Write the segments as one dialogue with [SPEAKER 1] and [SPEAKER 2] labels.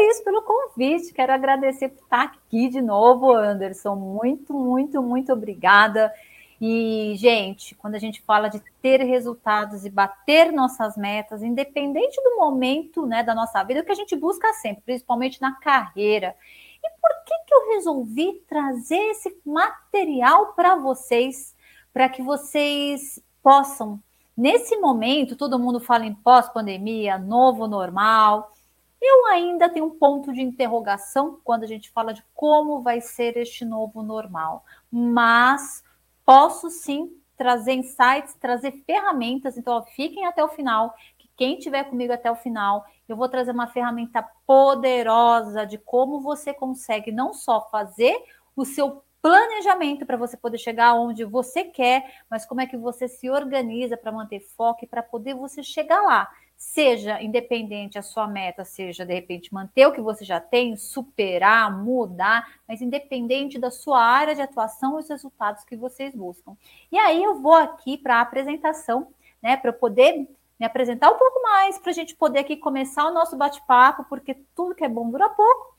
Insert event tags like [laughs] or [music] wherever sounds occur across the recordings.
[SPEAKER 1] Feliz pelo convite. Quero agradecer por estar aqui de novo, Anderson. Muito, muito, muito obrigada. E, gente, quando a gente fala de ter resultados e bater nossas metas, independente do momento né, da nossa vida, o que a gente busca sempre, principalmente na carreira. E por que, que eu resolvi trazer esse material para vocês? para que vocês possam, nesse momento, todo mundo fala em pós-pandemia, novo normal. Eu ainda tenho um ponto de interrogação quando a gente fala de como vai ser este novo normal, mas posso sim trazer insights, trazer ferramentas. Então, ó, fiquem até o final. Que quem estiver comigo até o final, eu vou trazer uma ferramenta poderosa de como você consegue não só fazer o seu planejamento para você poder chegar onde você quer, mas como é que você se organiza para manter foco e para poder você chegar lá. Seja independente a sua meta, seja de repente manter o que você já tem, superar, mudar, mas independente da sua área de atuação e os resultados que vocês buscam. E aí eu vou aqui para a apresentação, né, para eu poder me apresentar um pouco mais, para a gente poder aqui começar o nosso bate-papo, porque tudo que é bom dura pouco.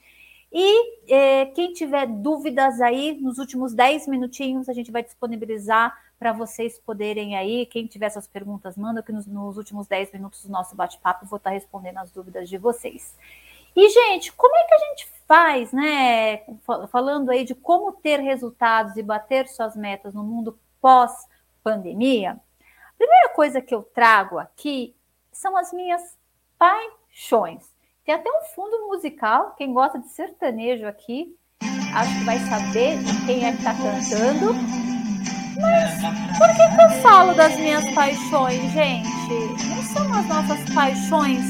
[SPEAKER 1] E é, quem tiver dúvidas aí, nos últimos 10 minutinhos, a gente vai disponibilizar para vocês poderem aí, quem tiver suas perguntas, manda que nos, nos últimos 10 minutos do nosso bate-papo vou estar tá respondendo as dúvidas de vocês. E, gente, como é que a gente faz, né? Falando aí de como ter resultados e bater suas metas no mundo pós-pandemia, a primeira coisa que eu trago aqui são as minhas paixões. Tem até um fundo musical, quem gosta de sertanejo aqui, acho que vai saber quem é que está cantando. Mas por que, que eu falo das minhas paixões, gente? Não são as nossas paixões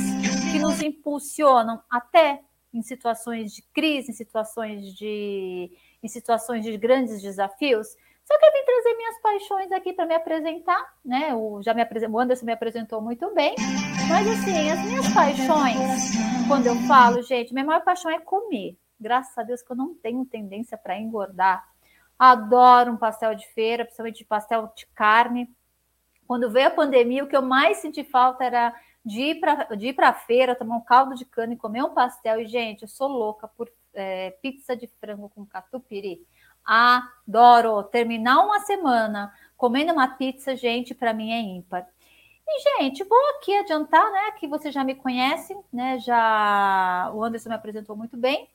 [SPEAKER 1] que nos impulsionam até em situações de crise, em situações de, em situações de grandes desafios? Só que eu vim trazer minhas paixões aqui para me apresentar, né? O, já me o Anderson me apresentou muito bem. Mas assim, as minhas paixões, quando eu falo, gente, minha maior paixão é comer. Graças a Deus que eu não tenho tendência para engordar. Adoro um pastel de feira, principalmente de pastel de carne. Quando veio a pandemia, o que eu mais senti falta era de ir para a feira, tomar um caldo de cana e comer um pastel. E, gente, eu sou louca por é, pizza de frango com catupiry. Adoro terminar uma semana comendo uma pizza, gente, para mim é ímpar. E, gente, vou aqui adiantar, né, que você já me conhece, né, já o Anderson me apresentou muito bem.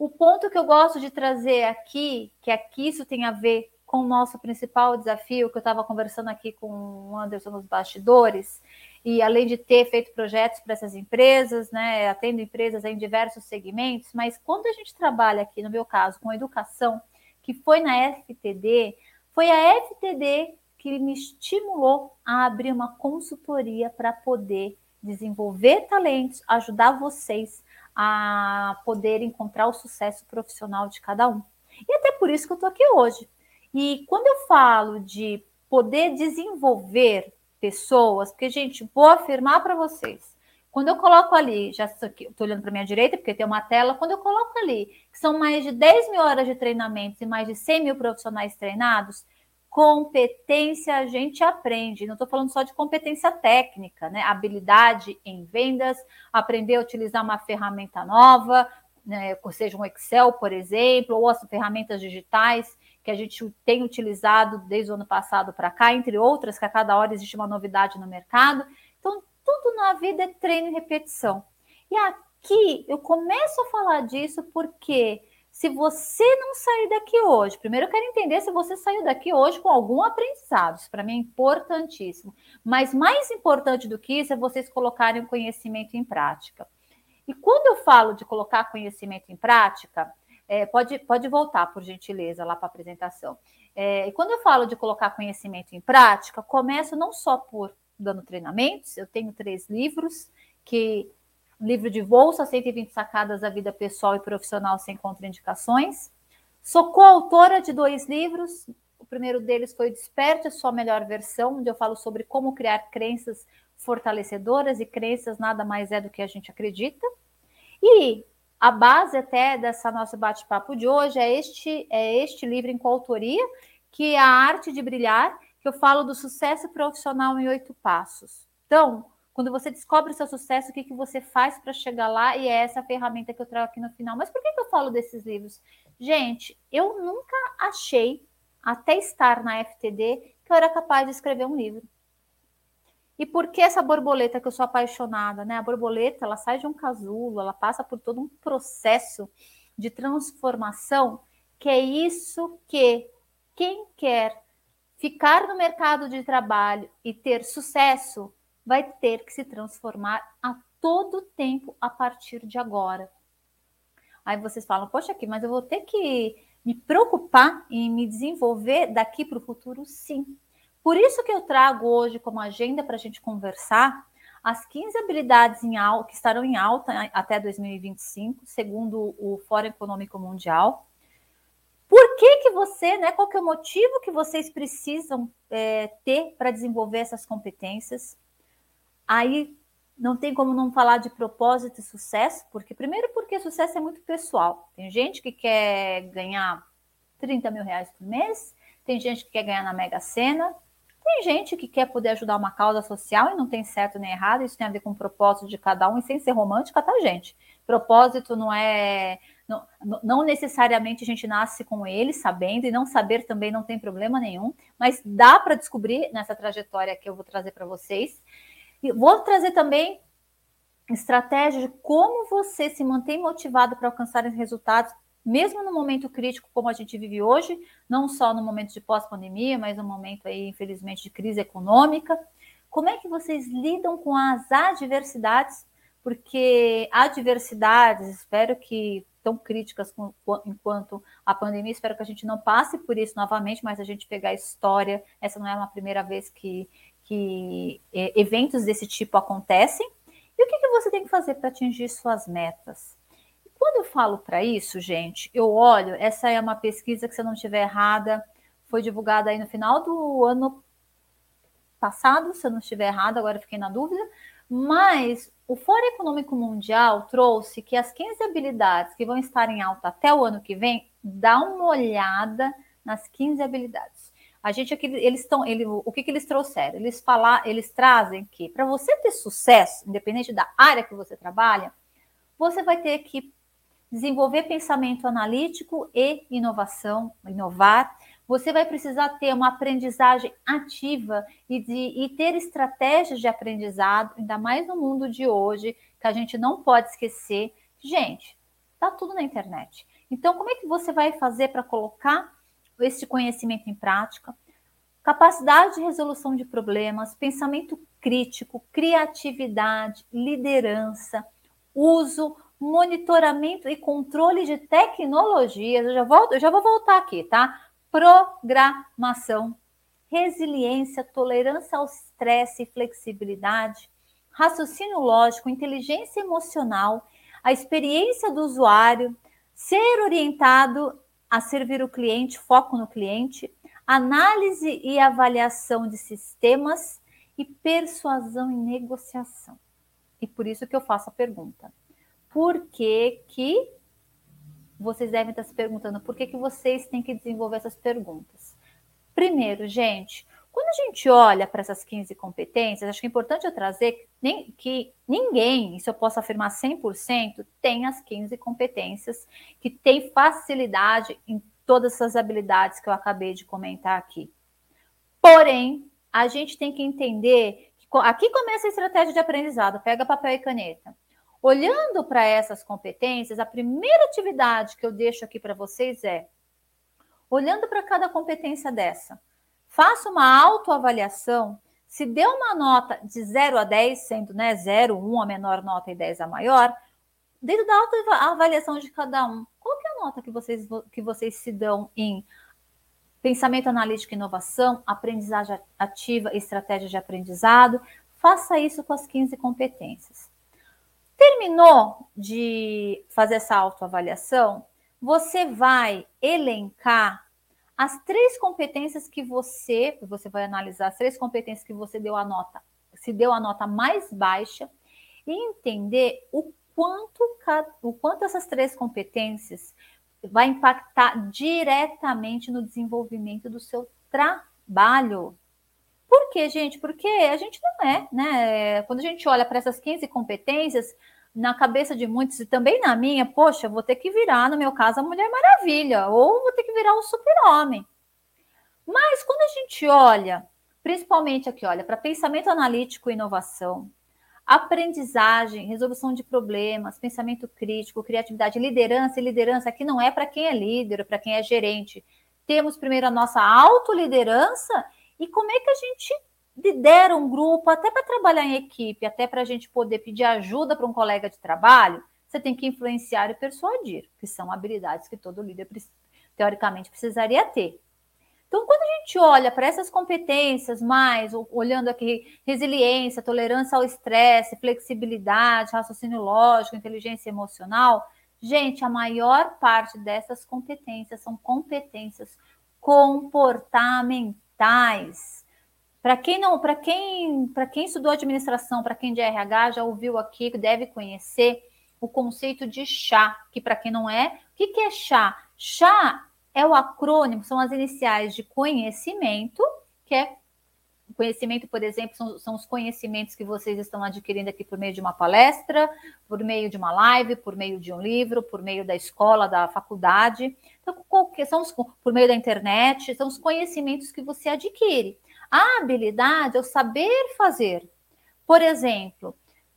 [SPEAKER 1] O ponto que eu gosto de trazer aqui, que aqui isso tem a ver com o nosso principal desafio, que eu estava conversando aqui com o Anderson nos bastidores, e além de ter feito projetos para essas empresas, né, atendo empresas em diversos segmentos, mas quando a gente trabalha aqui, no meu caso, com educação, que foi na FTD, foi a FTD que me estimulou a abrir uma consultoria para poder desenvolver talentos, ajudar vocês a poder encontrar o sucesso profissional de cada um. E até por isso que eu estou aqui hoje. E quando eu falo de poder desenvolver pessoas, porque, gente, vou afirmar para vocês, quando eu coloco ali, já estou olhando para minha direita, porque tem uma tela, quando eu coloco ali, que são mais de 10 mil horas de treinamentos e mais de 100 mil profissionais treinados, competência a gente aprende. Não estou falando só de competência técnica, né? Habilidade em vendas, aprender a utilizar uma ferramenta nova, né? seja um Excel, por exemplo, ou as ferramentas digitais que a gente tem utilizado desde o ano passado para cá, entre outras, que a cada hora existe uma novidade no mercado. Então, tudo na vida é treino e repetição. E aqui eu começo a falar disso porque se você não sair daqui hoje, primeiro eu quero entender se você saiu daqui hoje com algum aprendizado. Isso para mim é importantíssimo. Mas mais importante do que isso é vocês colocarem o conhecimento em prática. E quando eu falo de colocar conhecimento em prática, é, pode, pode voltar, por gentileza, lá para a apresentação. É, e quando eu falo de colocar conhecimento em prática, começo não só por dando treinamentos, eu tenho três livros que livro de bolsa, 120 sacadas da vida pessoal e profissional sem contraindicações. Sou coautora de dois livros. O primeiro deles foi Desperte a Sua Melhor Versão, onde eu falo sobre como criar crenças fortalecedoras e crenças nada mais é do que a gente acredita. E a base até dessa nosso bate-papo de hoje é este, é este livro em coautoria, que é A Arte de Brilhar, que eu falo do sucesso profissional em oito passos. Então, quando você descobre o seu sucesso, o que, que você faz para chegar lá? E é essa ferramenta que eu trago aqui no final. Mas por que, que eu falo desses livros? Gente, eu nunca achei, até estar na FTD, que eu era capaz de escrever um livro. E por que essa borboleta que eu sou apaixonada, né? A borboleta, ela sai de um casulo, ela passa por todo um processo de transformação, que é isso que quem quer ficar no mercado de trabalho e ter sucesso vai ter que se transformar a todo tempo a partir de agora. Aí vocês falam, poxa, aqui, mas eu vou ter que me preocupar em me desenvolver daqui para o futuro? Sim. Por isso que eu trago hoje como agenda para a gente conversar as 15 habilidades em alta, que estarão em alta até 2025, segundo o Fórum Econômico Mundial. Por que, que você, né? Qual que é o motivo que vocês precisam é, ter para desenvolver essas competências? Aí não tem como não falar de propósito e sucesso, porque primeiro porque sucesso é muito pessoal. Tem gente que quer ganhar 30 mil reais por mês, tem gente que quer ganhar na Mega Sena, tem gente que quer poder ajudar uma causa social e não tem certo nem errado, isso tem a ver com o propósito de cada um e sem ser romântica, tá, gente? Propósito não é. Não, não necessariamente a gente nasce com ele, sabendo, e não saber também não tem problema nenhum, mas dá para descobrir nessa trajetória que eu vou trazer para vocês. E vou trazer também estratégia de como você se mantém motivado para alcançar os resultados mesmo no momento crítico como a gente vive hoje, não só no momento de pós-pandemia, mas no momento aí, infelizmente, de crise econômica, como é que vocês lidam com as adversidades? Porque adversidades, espero que tão críticas com, enquanto a pandemia, espero que a gente não passe por isso novamente, mas a gente pegar a história, essa não é uma primeira vez que, que é, eventos desse tipo acontecem. E o que, que você tem que fazer para atingir suas metas? Quando eu falo para isso, gente, eu olho, essa é uma pesquisa que, se eu não estiver errada, foi divulgada aí no final do ano passado, se eu não estiver errada, agora fiquei na dúvida, mas o Fórum Econômico Mundial trouxe que as 15 habilidades que vão estar em alta até o ano que vem, dá uma olhada nas 15 habilidades. A gente aqui, eles estão, ele, o que, que eles trouxeram? Eles falar, eles trazem que para você ter sucesso, independente da área que você trabalha, você vai ter que desenvolver pensamento analítico e inovação, inovar. Você vai precisar ter uma aprendizagem ativa e, de, e ter estratégias de aprendizado, ainda mais no mundo de hoje, que a gente não pode esquecer. Gente, tá tudo na internet. Então, como é que você vai fazer para colocar esse conhecimento em prática? Capacidade de resolução de problemas, pensamento crítico, criatividade, liderança, uso monitoramento e controle de tecnologias. Eu já, volto, eu já vou voltar aqui, tá? Programação, resiliência, tolerância ao estresse e flexibilidade, raciocínio lógico, inteligência emocional, a experiência do usuário, ser orientado a servir o cliente, foco no cliente, análise e avaliação de sistemas e persuasão e negociação. E por isso que eu faço a pergunta por que, que vocês devem estar se perguntando por que, que vocês têm que desenvolver essas perguntas. Primeiro, gente, quando a gente olha para essas 15 competências, acho que é importante eu trazer que, que ninguém, isso eu posso afirmar 100%, tem as 15 competências, que tem facilidade em todas essas habilidades que eu acabei de comentar aqui. Porém, a gente tem que entender que aqui começa a estratégia de aprendizado, pega papel e caneta. Olhando para essas competências, a primeira atividade que eu deixo aqui para vocês é: olhando para cada competência dessa, faça uma autoavaliação. Se deu uma nota de 0 a 10, sendo né, 0, 1 a menor nota e 10 a maior, dentro da autoavaliação de cada um, qual é a nota que vocês, que vocês se dão em pensamento analítico e inovação, aprendizagem ativa estratégia de aprendizado? Faça isso com as 15 competências. Terminou de fazer essa autoavaliação? Você vai elencar as três competências que você, você vai analisar as três competências que você deu a nota, se deu a nota mais baixa e entender o quanto, o quanto essas três competências vai impactar diretamente no desenvolvimento do seu trabalho. Por quê, gente? Porque a gente não é, né? Quando a gente olha para essas 15 competências, na cabeça de muitos e também na minha, poxa, vou ter que virar, no meu caso, a Mulher Maravilha, ou vou ter que virar um super-homem. Mas quando a gente olha, principalmente aqui, olha, para pensamento analítico e inovação, aprendizagem, resolução de problemas, pensamento crítico, criatividade, liderança, e liderança aqui não é para quem é líder, para quem é gerente. Temos primeiro a nossa autoliderança e como é que a gente lidera um grupo, até para trabalhar em equipe, até para a gente poder pedir ajuda para um colega de trabalho, você tem que influenciar e persuadir, que são habilidades que todo líder, teoricamente, precisaria ter. Então, quando a gente olha para essas competências, mais olhando aqui resiliência, tolerância ao estresse, flexibilidade, raciocínio lógico, inteligência emocional, gente, a maior parte dessas competências são competências comportamentais para quem não, para quem, para quem estudou administração, para quem de RH já ouviu aqui, deve conhecer o conceito de chá, que para quem não é, o que, que é chá? Chá é o acrônimo, são as iniciais de conhecimento, que é conhecimento, por exemplo, são, são, os conhecimentos que vocês estão adquirindo aqui por meio de uma palestra, por meio de uma live, por meio de um livro, por meio da escola, da faculdade, então, qualquer, são os, por meio da internet, são os conhecimentos que você adquire. A habilidade é o saber fazer. Por exemplo,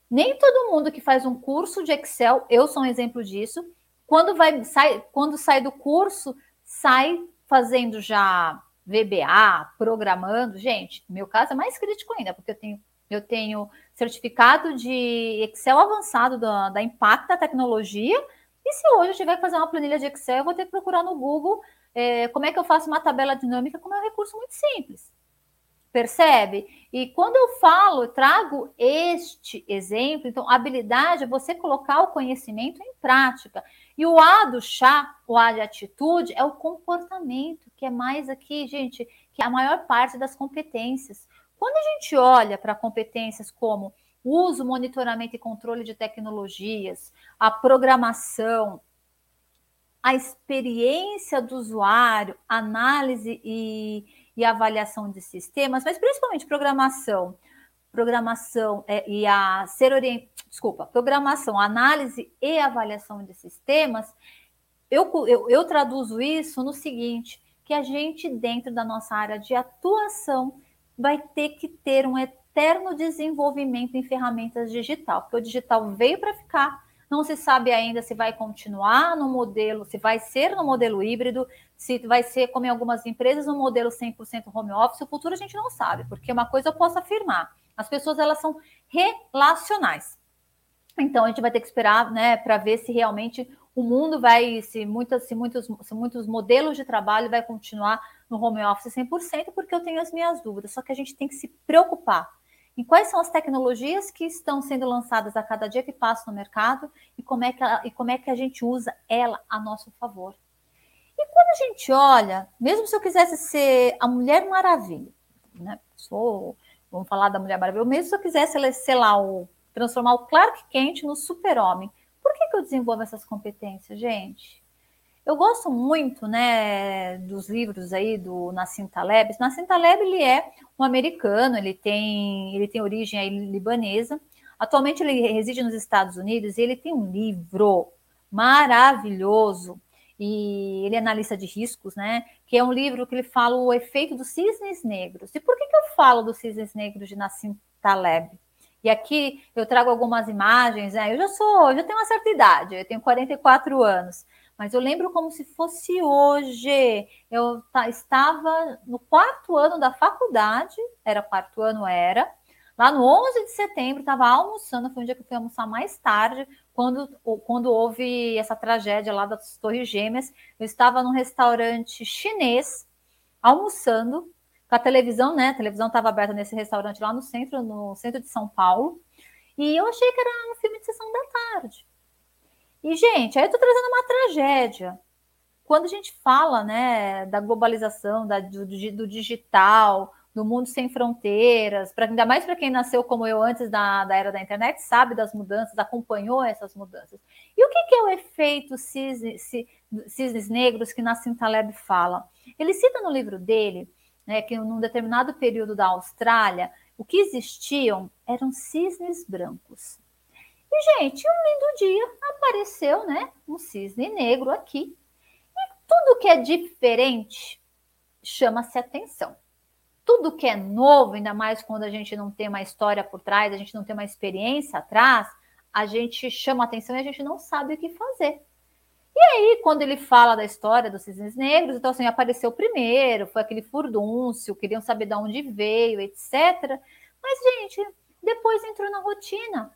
[SPEAKER 1] nem todo mundo que faz um curso de Excel, eu sou um exemplo disso, quando vai sai, quando sai do curso, sai fazendo já VBA, programando. Gente, meu caso é mais crítico ainda, porque eu tenho eu tenho certificado de Excel avançado da, da Impacta Tecnologia. E se hoje eu tiver que fazer uma planilha de Excel, eu vou ter que procurar no Google é, como é que eu faço uma tabela dinâmica, como é um recurso muito simples. Percebe? E quando eu falo, trago este exemplo, então, habilidade é você colocar o conhecimento em prática. E o A do chá, o A de atitude, é o comportamento, que é mais aqui, gente, que é a maior parte das competências. Quando a gente olha para competências como uso, monitoramento e controle de tecnologias, a programação, a experiência do usuário, análise e e avaliação de sistemas, mas principalmente programação, programação é, e a ser orientado, desculpa, programação, análise e avaliação de sistemas, eu, eu, eu traduzo isso no seguinte, que a gente, dentro da nossa área de atuação, vai ter que ter um eterno desenvolvimento em ferramentas digital, porque o digital veio para ficar, não se sabe ainda se vai continuar no modelo, se vai ser no modelo híbrido, se vai ser, como em algumas empresas, um modelo 100% home office. O futuro a gente não sabe, porque uma coisa eu posso afirmar: as pessoas elas são relacionais. Então a gente vai ter que esperar, né, para ver se realmente o mundo vai, se, muitas, se, muitos, se muitos modelos de trabalho vai continuar no home office 100%, porque eu tenho as minhas dúvidas. Só que a gente tem que se preocupar em quais são as tecnologias que estão sendo lançadas a cada dia que passa no mercado e como é que, ela, e como é que a gente usa ela a nosso favor. E quando a gente olha, mesmo se eu quisesse ser a Mulher Maravilha, né? Sou, vamos falar da Mulher Maravilha, mesmo se eu quisesse, sei lá, o, transformar o Clark Kent no super-homem, por que, que eu desenvolvo essas competências, gente? Eu gosto muito, né, dos livros aí do Nassim Taleb. Nassim Taleb, ele é um americano, ele tem, ele tem origem aí libanesa. Atualmente ele reside nos Estados Unidos e ele tem um livro maravilhoso e ele é analista de riscos, né? Que é um livro que ele fala o efeito dos cisnes negros. E por que, que eu falo dos cisnes negros de Nassim Taleb? E aqui eu trago algumas imagens, né? Eu já sou, eu já tenho uma certa idade, eu tenho 44 anos mas eu lembro como se fosse hoje. Eu estava no quarto ano da faculdade, era quarto ano, era. Lá no 11 de setembro, estava almoçando, foi um dia que eu fui almoçar mais tarde, quando, quando houve essa tragédia lá das Torres Gêmeas. Eu estava num restaurante chinês, almoçando, com a televisão, né? A televisão estava aberta nesse restaurante lá no centro, no centro de São Paulo. E eu achei que era um filme de sessão da tarde. E, gente, aí eu tô trazendo uma tragédia. Quando a gente fala, né, da globalização, da, do, do digital, do mundo sem fronteiras, pra, ainda mais para quem nasceu como eu antes da, da era da internet, sabe das mudanças, acompanhou essas mudanças. E o que, que é o efeito cisne, cisnes negros que Nassim Taleb fala? Ele cita no livro dele né, que num determinado período da Austrália, o que existiam eram cisnes brancos. E, gente, um lindo dia apareceu né, um cisne negro aqui. E tudo que é diferente chama-se atenção tudo que é novo, ainda mais quando a gente não tem uma história por trás, a gente não tem uma experiência atrás, a gente chama atenção e a gente não sabe o que fazer. E aí, quando ele fala da história dos cisnes negros, então assim, apareceu primeiro, foi aquele furdúncio, queriam saber de onde veio, etc. Mas, gente, depois entrou na rotina.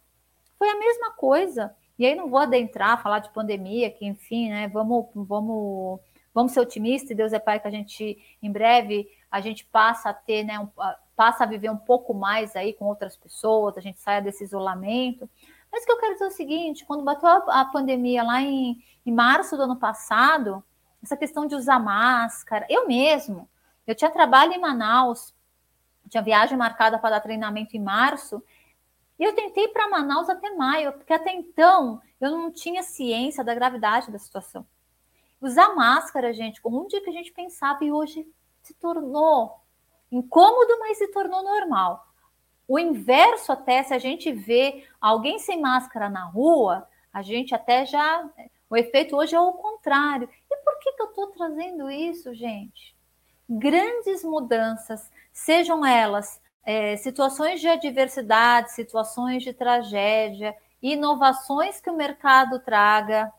[SPEAKER 1] Foi a mesma coisa. E aí não vou adentrar, falar de pandemia, que enfim, né? Vamos, vamos, vamos ser otimistas, e Deus é Pai, que a gente em breve a gente passa a ter, né, um, passa a viver um pouco mais aí com outras pessoas, a gente saia desse isolamento. Mas o que eu quero dizer é o seguinte: quando bateu a, a pandemia lá em, em março do ano passado, essa questão de usar máscara, eu mesmo, eu tinha trabalho em Manaus, tinha viagem marcada para dar treinamento em março, e eu tentei para Manaus até maio, porque até então eu não tinha ciência da gravidade da situação. Usar máscara, gente, como um dia que a gente pensava e hoje se tornou incômodo, mas se tornou normal. O inverso, até se a gente vê alguém sem máscara na rua, a gente até já. O efeito hoje é o contrário. E por que, que eu estou trazendo isso, gente? Grandes mudanças, sejam elas é, situações de adversidade, situações de tragédia, inovações que o mercado traga,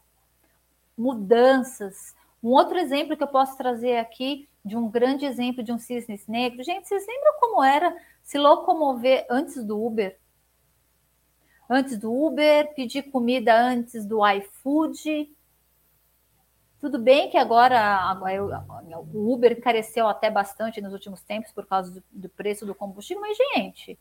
[SPEAKER 1] mudanças. Um outro exemplo que eu posso trazer aqui de um grande exemplo de um cisne negro. Gente, vocês lembram como era se locomover antes do Uber? Antes do Uber, pedir comida antes do iFood. Tudo bem que agora, agora o Uber careceu até bastante nos últimos tempos por causa do, do preço do combustível, mas, gente,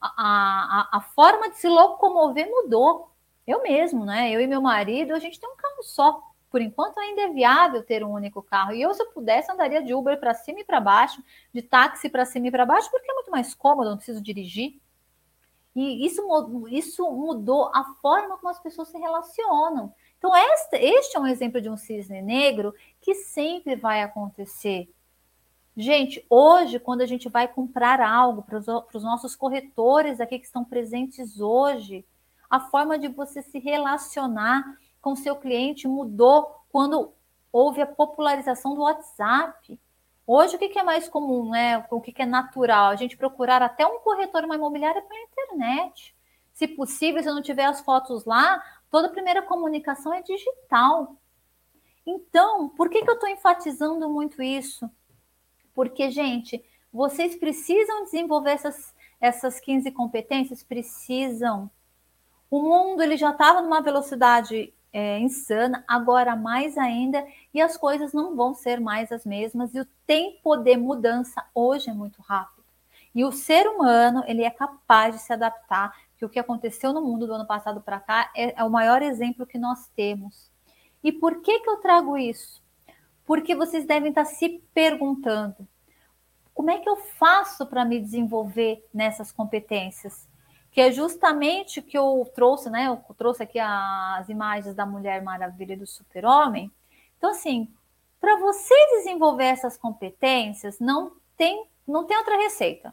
[SPEAKER 1] a, a, a forma de se locomover mudou. Eu mesmo, né? Eu e meu marido, a gente tem um carro só por enquanto ainda é viável ter um único carro. E eu, se eu pudesse, andaria de Uber para cima e para baixo, de táxi para cima e para baixo, porque é muito mais cômodo, não preciso dirigir. E isso, isso mudou a forma como as pessoas se relacionam. Então, este, este é um exemplo de um cisne negro que sempre vai acontecer. Gente, hoje, quando a gente vai comprar algo para os nossos corretores aqui que estão presentes hoje, a forma de você se relacionar com seu cliente mudou quando houve a popularização do WhatsApp. Hoje, o que é mais comum, né? O que é natural? A gente procurar até um corretor, uma imobiliária pela internet. Se possível, se não tiver as fotos lá, toda primeira comunicação é digital. Então, por que, que eu estou enfatizando muito isso? Porque, gente, vocês precisam desenvolver essas, essas 15 competências? Precisam. O mundo ele já estava numa velocidade é, insana, agora mais ainda, e as coisas não vão ser mais as mesmas, e o tempo de mudança hoje é muito rápido. E o ser humano, ele é capaz de se adaptar, que o que aconteceu no mundo do ano passado para cá é, é o maior exemplo que nós temos. E por que, que eu trago isso? Porque vocês devem estar se perguntando, como é que eu faço para me desenvolver nessas competências? que é justamente o que eu trouxe, né? Eu trouxe aqui as imagens da Mulher Maravilha e do Super-Homem. Então, assim, para você desenvolver essas competências, não tem, não tem outra receita.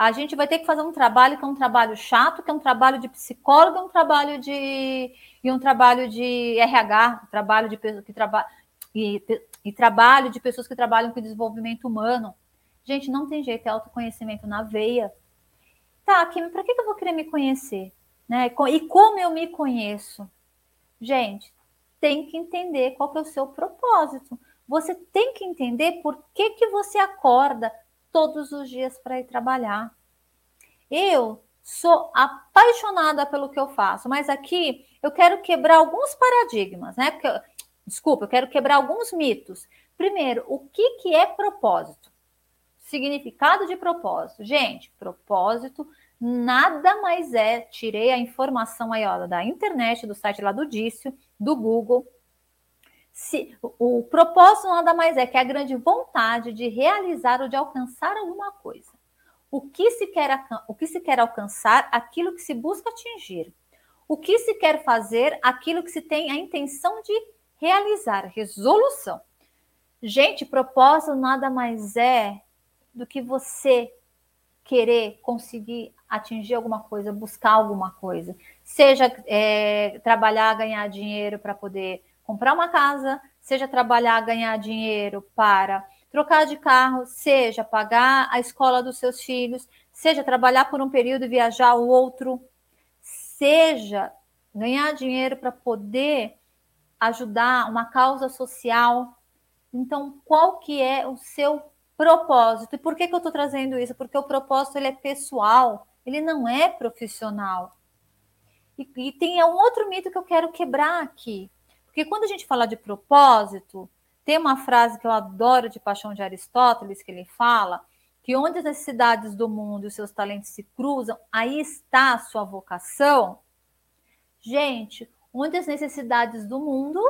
[SPEAKER 1] A gente vai ter que fazer um trabalho que é um trabalho chato, que é um trabalho de psicólogo, um trabalho de e um trabalho de RH, trabalho de que trabalham e, e trabalho de pessoas que trabalham com desenvolvimento humano. Gente, não tem jeito, é autoconhecimento na veia. Tá, Kim, para que eu vou querer me conhecer? Né? E como eu me conheço? Gente, tem que entender qual que é o seu propósito. Você tem que entender por que, que você acorda todos os dias para ir trabalhar. Eu sou apaixonada pelo que eu faço, mas aqui eu quero quebrar alguns paradigmas, né? Porque, desculpa, eu quero quebrar alguns mitos. Primeiro, o que, que é propósito? Significado de propósito. Gente, propósito nada mais é, tirei a informação aí ó, da internet, do site lá do Dício, do Google. Se, o, o propósito nada mais é que a grande vontade de realizar ou de alcançar alguma coisa. O que se quer, o que se quer alcançar, aquilo que se busca atingir. O que se quer fazer, aquilo que se tem a intenção de realizar. Resolução. Gente, propósito nada mais é do que você querer conseguir atingir alguma coisa, buscar alguma coisa, seja é, trabalhar, ganhar dinheiro para poder comprar uma casa, seja trabalhar, ganhar dinheiro para trocar de carro, seja pagar a escola dos seus filhos, seja trabalhar por um período e viajar o outro, seja ganhar dinheiro para poder ajudar uma causa social. Então, qual que é o seu propósito? E por que, que eu estou trazendo isso? Porque o propósito ele é pessoal, ele não é profissional. E, e tem um outro mito que eu quero quebrar aqui. Porque quando a gente fala de propósito, tem uma frase que eu adoro de Paixão de Aristóteles, que ele fala que onde as necessidades do mundo e os seus talentos se cruzam, aí está a sua vocação. Gente, onde as necessidades do mundo,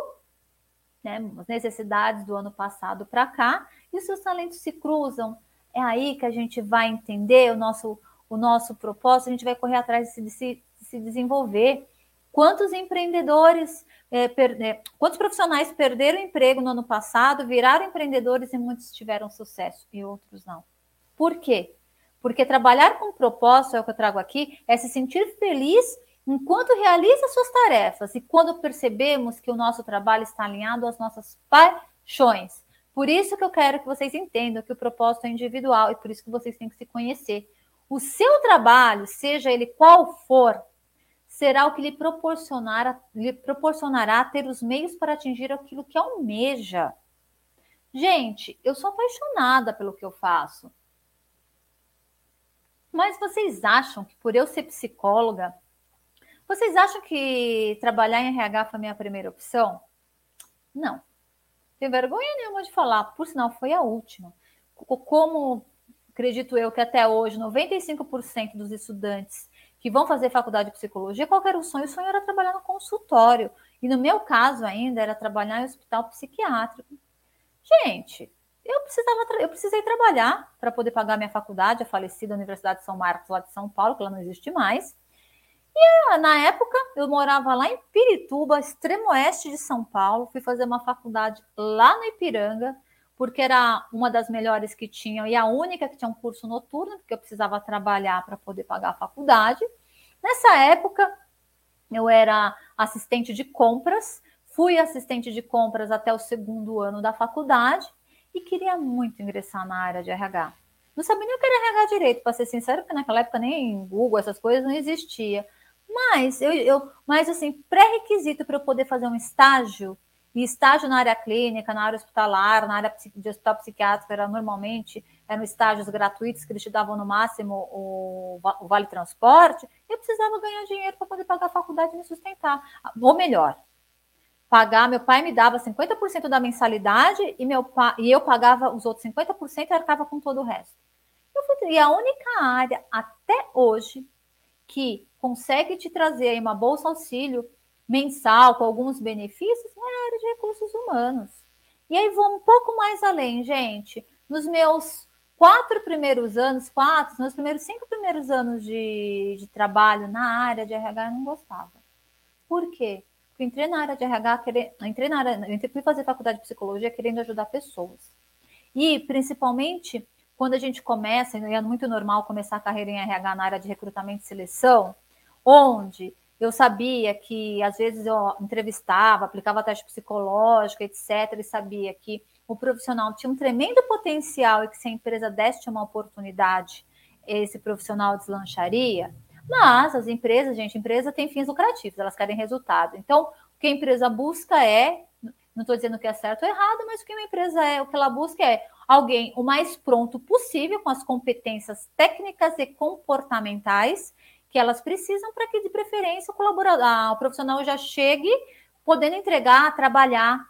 [SPEAKER 1] né, as necessidades do ano passado para cá, e os seus talentos se cruzam, é aí que a gente vai entender o nosso o nosso propósito, a gente vai correr atrás de se, de se desenvolver. Quantos empreendedores, é, é, quantos profissionais perderam emprego no ano passado, viraram empreendedores e muitos tiveram sucesso e outros não? Por quê? Porque trabalhar com propósito, é o que eu trago aqui, é se sentir feliz enquanto realiza suas tarefas e quando percebemos que o nosso trabalho está alinhado às nossas paixões. Por isso que eu quero que vocês entendam que o propósito é individual e por isso que vocês têm que se conhecer. O seu trabalho, seja ele qual for, será o que lhe, proporcionar, lhe proporcionará ter os meios para atingir aquilo que almeja. Gente, eu sou apaixonada pelo que eu faço. Mas vocês acham que por eu ser psicóloga, vocês acham que trabalhar em RH foi a minha primeira opção? Não. Tenho vergonha nenhuma de falar, por sinal foi a última. Como acredito eu que até hoje 95% dos estudantes que vão fazer faculdade de psicologia, qual era o sonho? O sonho era trabalhar no consultório. E no meu caso ainda era trabalhar em hospital psiquiátrico. Gente, eu precisava eu precisei trabalhar para poder pagar minha faculdade, a falecida Universidade de São Marcos, lá de São Paulo, que ela não existe mais. E na época eu morava lá em Pirituba, extremo oeste de São Paulo, fui fazer uma faculdade lá no Ipiranga porque era uma das melhores que tinham e a única que tinha um curso noturno, porque eu precisava trabalhar para poder pagar a faculdade. Nessa época, eu era assistente de compras, fui assistente de compras até o segundo ano da faculdade e queria muito ingressar na área de RH. Não sabia nem o que era RH direito, para ser sincero, porque naquela época nem Google, essas coisas não existia. Mas eu, eu mas assim, pré-requisito para eu poder fazer um estágio e estágio na área clínica, na área hospitalar, na área de hospital psiquiátrico, era normalmente eram estágios gratuitos que eles te davam no máximo o, o vale transporte. Eu precisava ganhar dinheiro para poder pagar a faculdade e me sustentar. Ou melhor, pagar, meu pai me dava 50% da mensalidade e, meu e eu pagava os outros 50% e arcava com todo o resto. Fui, e a única área até hoje que consegue te trazer uma bolsa auxílio mensal com alguns benefícios é a área de recursos humanos. E aí vou um pouco mais além, gente. Nos meus quatro primeiros anos, quatro, nos primeiros cinco primeiros anos de, de trabalho na área de RH, eu não gostava. Por quê? Porque entrei na área de RH, querendo, entrei na área, entrei, fui fazer faculdade de psicologia querendo ajudar pessoas. E, principalmente, quando a gente começa, é muito normal começar a carreira em RH na área de recrutamento e seleção, onde eu sabia que às vezes eu entrevistava, aplicava teste psicológico, etc., e sabia que o profissional tinha um tremendo potencial e que se a empresa desse uma oportunidade, esse profissional deslancharia. Mas as empresas, gente, empresa tem fins lucrativos, elas querem resultado. Então, o que a empresa busca é, não estou dizendo que é certo ou errado, mas o que uma empresa é, o que ela busca é alguém o mais pronto possível, com as competências técnicas e comportamentais que elas precisam para que, de preferência, o colaborador, o profissional já chegue podendo entregar, trabalhar.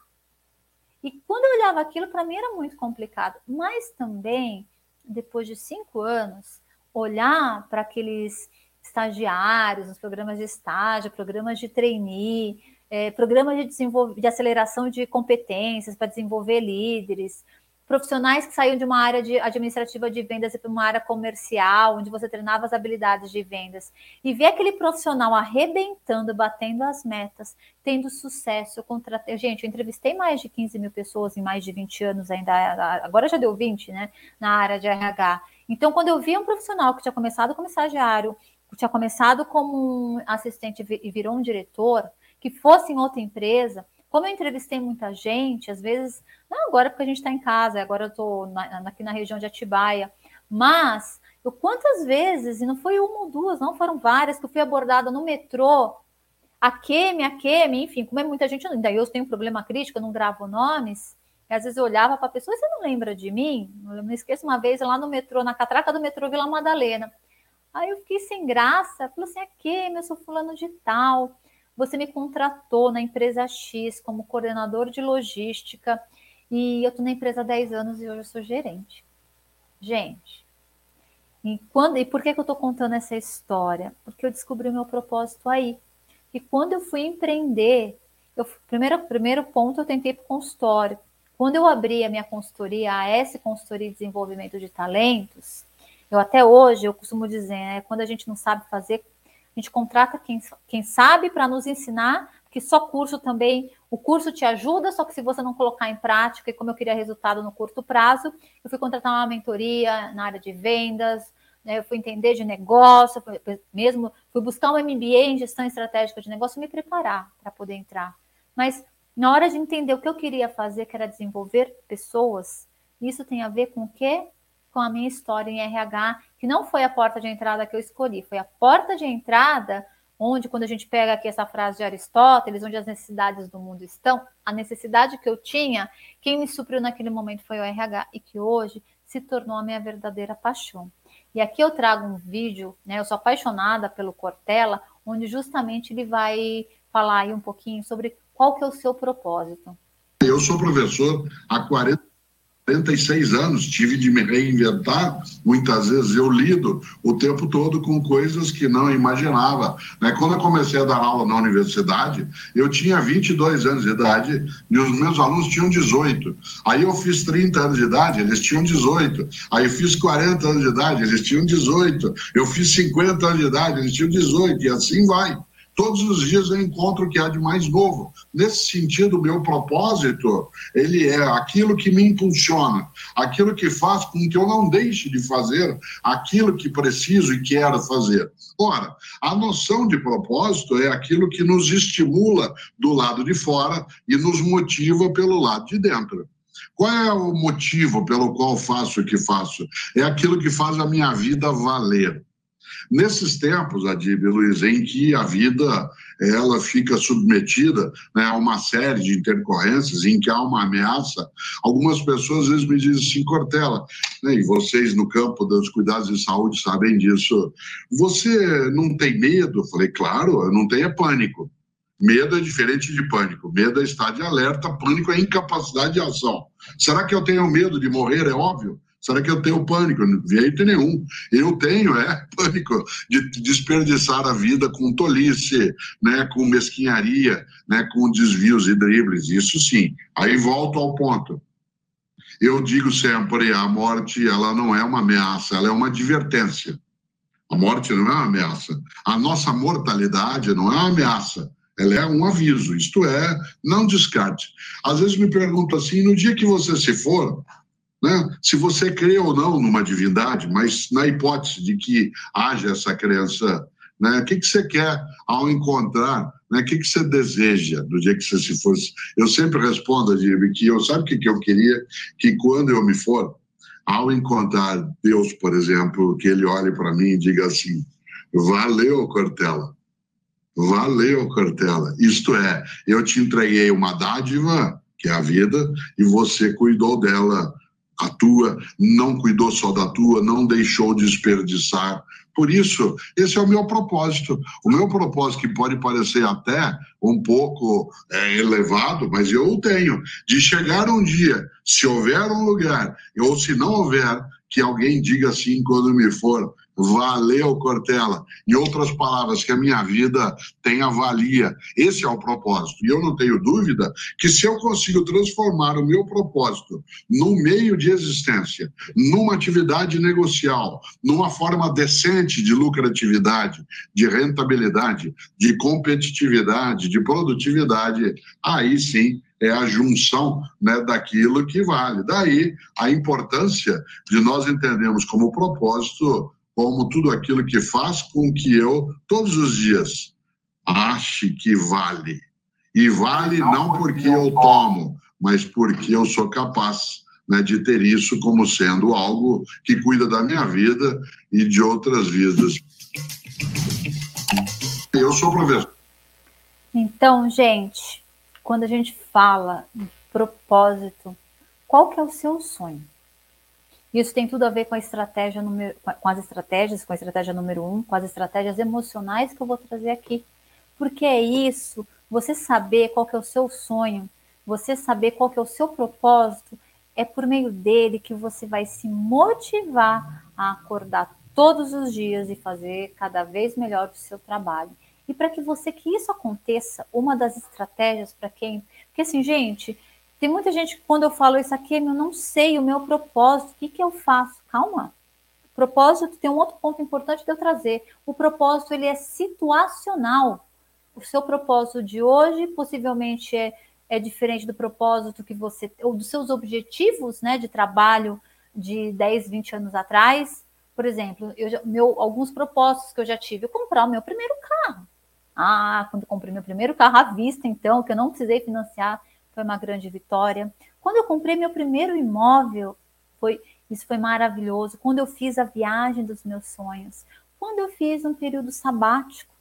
[SPEAKER 1] E quando eu olhava aquilo, para mim era muito complicado. Mas também, depois de cinco anos, olhar para aqueles estagiários, nos programas de estágio, programas de trainee, é, programas de, de aceleração de competências para desenvolver líderes, profissionais que saíam de uma área de administrativa de vendas para uma área comercial, onde você treinava as habilidades de vendas, e ver aquele profissional arrebentando, batendo as metas, tendo sucesso. Eu contratei, gente, eu entrevistei mais de 15 mil pessoas em mais de 20 anos ainda, agora já deu 20, né, na área de RH. Então, quando eu via um profissional que tinha começado como estagiário, que tinha começado como um assistente e virou um diretor, que fosse em outra empresa, como eu entrevistei muita gente, às vezes, não agora porque a gente está em casa, agora eu estou aqui na região de Atibaia, mas eu quantas vezes, e não foi uma ou duas, não foram várias, que eu fui abordada no metrô, a Kemi, a Kemi, enfim, como é muita gente, ainda eu tenho um problema crítico, eu não gravo nomes, e às vezes eu olhava para a pessoa, você não lembra de mim? Eu não esqueço uma vez lá no metrô, na catraca do metrô Vila Madalena. Aí eu fiquei sem graça, falei assim, a Kemi, eu sou fulano de tal, você me contratou na empresa X como coordenador de logística e eu estou na empresa há 10 anos e hoje eu sou gerente. Gente, e, quando, e por que, que eu estou contando essa história? Porque eu descobri o meu propósito aí. E quando eu fui empreender, eu, primeiro, primeiro ponto eu tentei para o consultório. Quando eu abri a minha consultoria, a S Consultoria e Desenvolvimento de Talentos, eu até hoje, eu costumo dizer, né, quando a gente não sabe fazer, a gente contrata quem, quem sabe para nos ensinar, que só curso também, o curso te ajuda, só que se você não colocar em prática, e como eu queria resultado no curto prazo, eu fui contratar uma mentoria na área de vendas, né, eu fui entender de negócio, mesmo fui buscar um MBA em gestão estratégica de negócio, me preparar para poder entrar. Mas na hora de entender o que eu queria fazer, que era desenvolver pessoas, isso tem a ver com o quê? Com a minha história em RH que não foi a porta de entrada que eu escolhi, foi a porta de entrada onde, quando a gente pega aqui essa frase de Aristóteles, onde as necessidades do mundo estão, a necessidade que eu tinha, quem me supriu naquele momento foi o RH e que hoje se tornou a minha verdadeira paixão. E aqui eu trago um vídeo, né? Eu sou apaixonada pelo Cortella, onde justamente ele vai falar aí um pouquinho sobre qual que é o seu propósito.
[SPEAKER 2] Eu sou professor há 40 46 anos, tive de me reinventar. Muitas vezes eu lido o tempo todo com coisas que não imaginava. Né? Quando eu comecei a dar aula na universidade, eu tinha 22 anos de idade e os meus alunos tinham 18. Aí eu fiz 30 anos de idade, eles tinham 18. Aí eu fiz 40 anos de idade, eles tinham 18. Eu fiz 50 anos de idade, eles tinham 18. E assim vai. Todos os dias eu encontro o que há de mais novo. Nesse sentido, o meu propósito, ele é aquilo que me impulsiona, aquilo que faz com que eu não deixe de fazer aquilo que preciso e quero fazer. Ora, a noção de propósito é aquilo que nos estimula do lado de fora e nos motiva pelo lado de dentro. Qual é o motivo pelo qual faço o que faço? É aquilo que faz a minha vida valer. Nesses tempos, Adib Luiz, em que a vida ela fica submetida né, a uma série de intercorrências, em que há uma ameaça, algumas pessoas às vezes me dizem assim, Cortella, né, e vocês no campo dos cuidados de saúde sabem disso, você não tem medo? Eu falei, claro, eu não tenho é pânico. Medo é diferente de pânico. Medo é estar de alerta, pânico é incapacidade de ação. Será que eu tenho medo de morrer? É óbvio. Será que eu tenho pânico? De jeito nenhum. Eu tenho, é, [laughs] pânico de desperdiçar a vida com tolice, né, com mesquinharia, né, com desvios e dribles. Isso sim. Aí volto ao ponto. Eu digo sempre, a morte ela não é uma ameaça, ela é uma advertência. A morte não é uma ameaça. A nossa mortalidade não é uma ameaça. Ela é um aviso, isto é, não descarte. Às vezes me pergunto assim: no dia que você se for, né? Se você crê ou não numa divindade, mas na hipótese de que haja essa crença, né? o que, que você quer ao encontrar? Né? O que, que você deseja do dia que você se fosse? Eu sempre respondo, Adib, que eu sabe o que, que eu queria? Que quando eu me for, ao encontrar Deus, por exemplo, que ele olhe para mim e diga assim: valeu, Cortella. Valeu, Cortella. Isto é, eu te entreguei uma dádiva, que é a vida, e você cuidou dela a tua, não cuidou só da tua, não deixou desperdiçar. Por isso, esse é o meu propósito. O meu propósito, que pode parecer até um pouco é, elevado, mas eu o tenho, de chegar um dia, se houver um lugar, ou se não houver, que alguém diga assim quando me for, Valeu, Cortella. Em outras palavras, que a minha vida tenha valia. Esse é o propósito. E eu não tenho dúvida que se eu consigo transformar o meu propósito num meio de existência, numa atividade negocial, numa forma decente de lucratividade, de rentabilidade, de competitividade, de produtividade, aí sim é a junção né, daquilo que vale. Daí a importância de nós entendermos como propósito como tudo aquilo que faz com que eu, todos os dias, ache que vale. E vale não porque eu tomo, mas porque eu sou capaz né, de ter isso como sendo algo que cuida da minha vida e de outras vidas. Eu sou professor.
[SPEAKER 1] Então, gente, quando a gente fala em propósito, qual que é o seu sonho? Isso tem tudo a ver com a estratégia número, com as estratégias, com a estratégia número um, com as estratégias emocionais que eu vou trazer aqui. Porque é isso, você saber qual que é o seu sonho, você saber qual que é o seu propósito, é por meio dele que você vai se motivar a acordar todos os dias e fazer cada vez melhor o seu trabalho. E para que você que isso aconteça, uma das estratégias para quem, porque assim, gente, tem muita gente que quando eu falo isso aqui, eu não sei o meu propósito, o que, que eu faço? Calma. Propósito tem um outro ponto importante de eu trazer. O propósito ele é situacional. O seu propósito de hoje possivelmente é, é diferente do propósito que você, ou dos seus objetivos né, de trabalho de 10, 20 anos atrás. Por exemplo, eu meu, alguns propósitos que eu já tive, eu comprar o meu primeiro carro. Ah, quando comprei meu primeiro carro à vista, então, que eu não precisei financiar, foi uma grande vitória. Quando eu comprei meu primeiro imóvel, foi isso foi maravilhoso. Quando eu fiz a viagem dos meus sonhos, quando eu fiz um período sabático,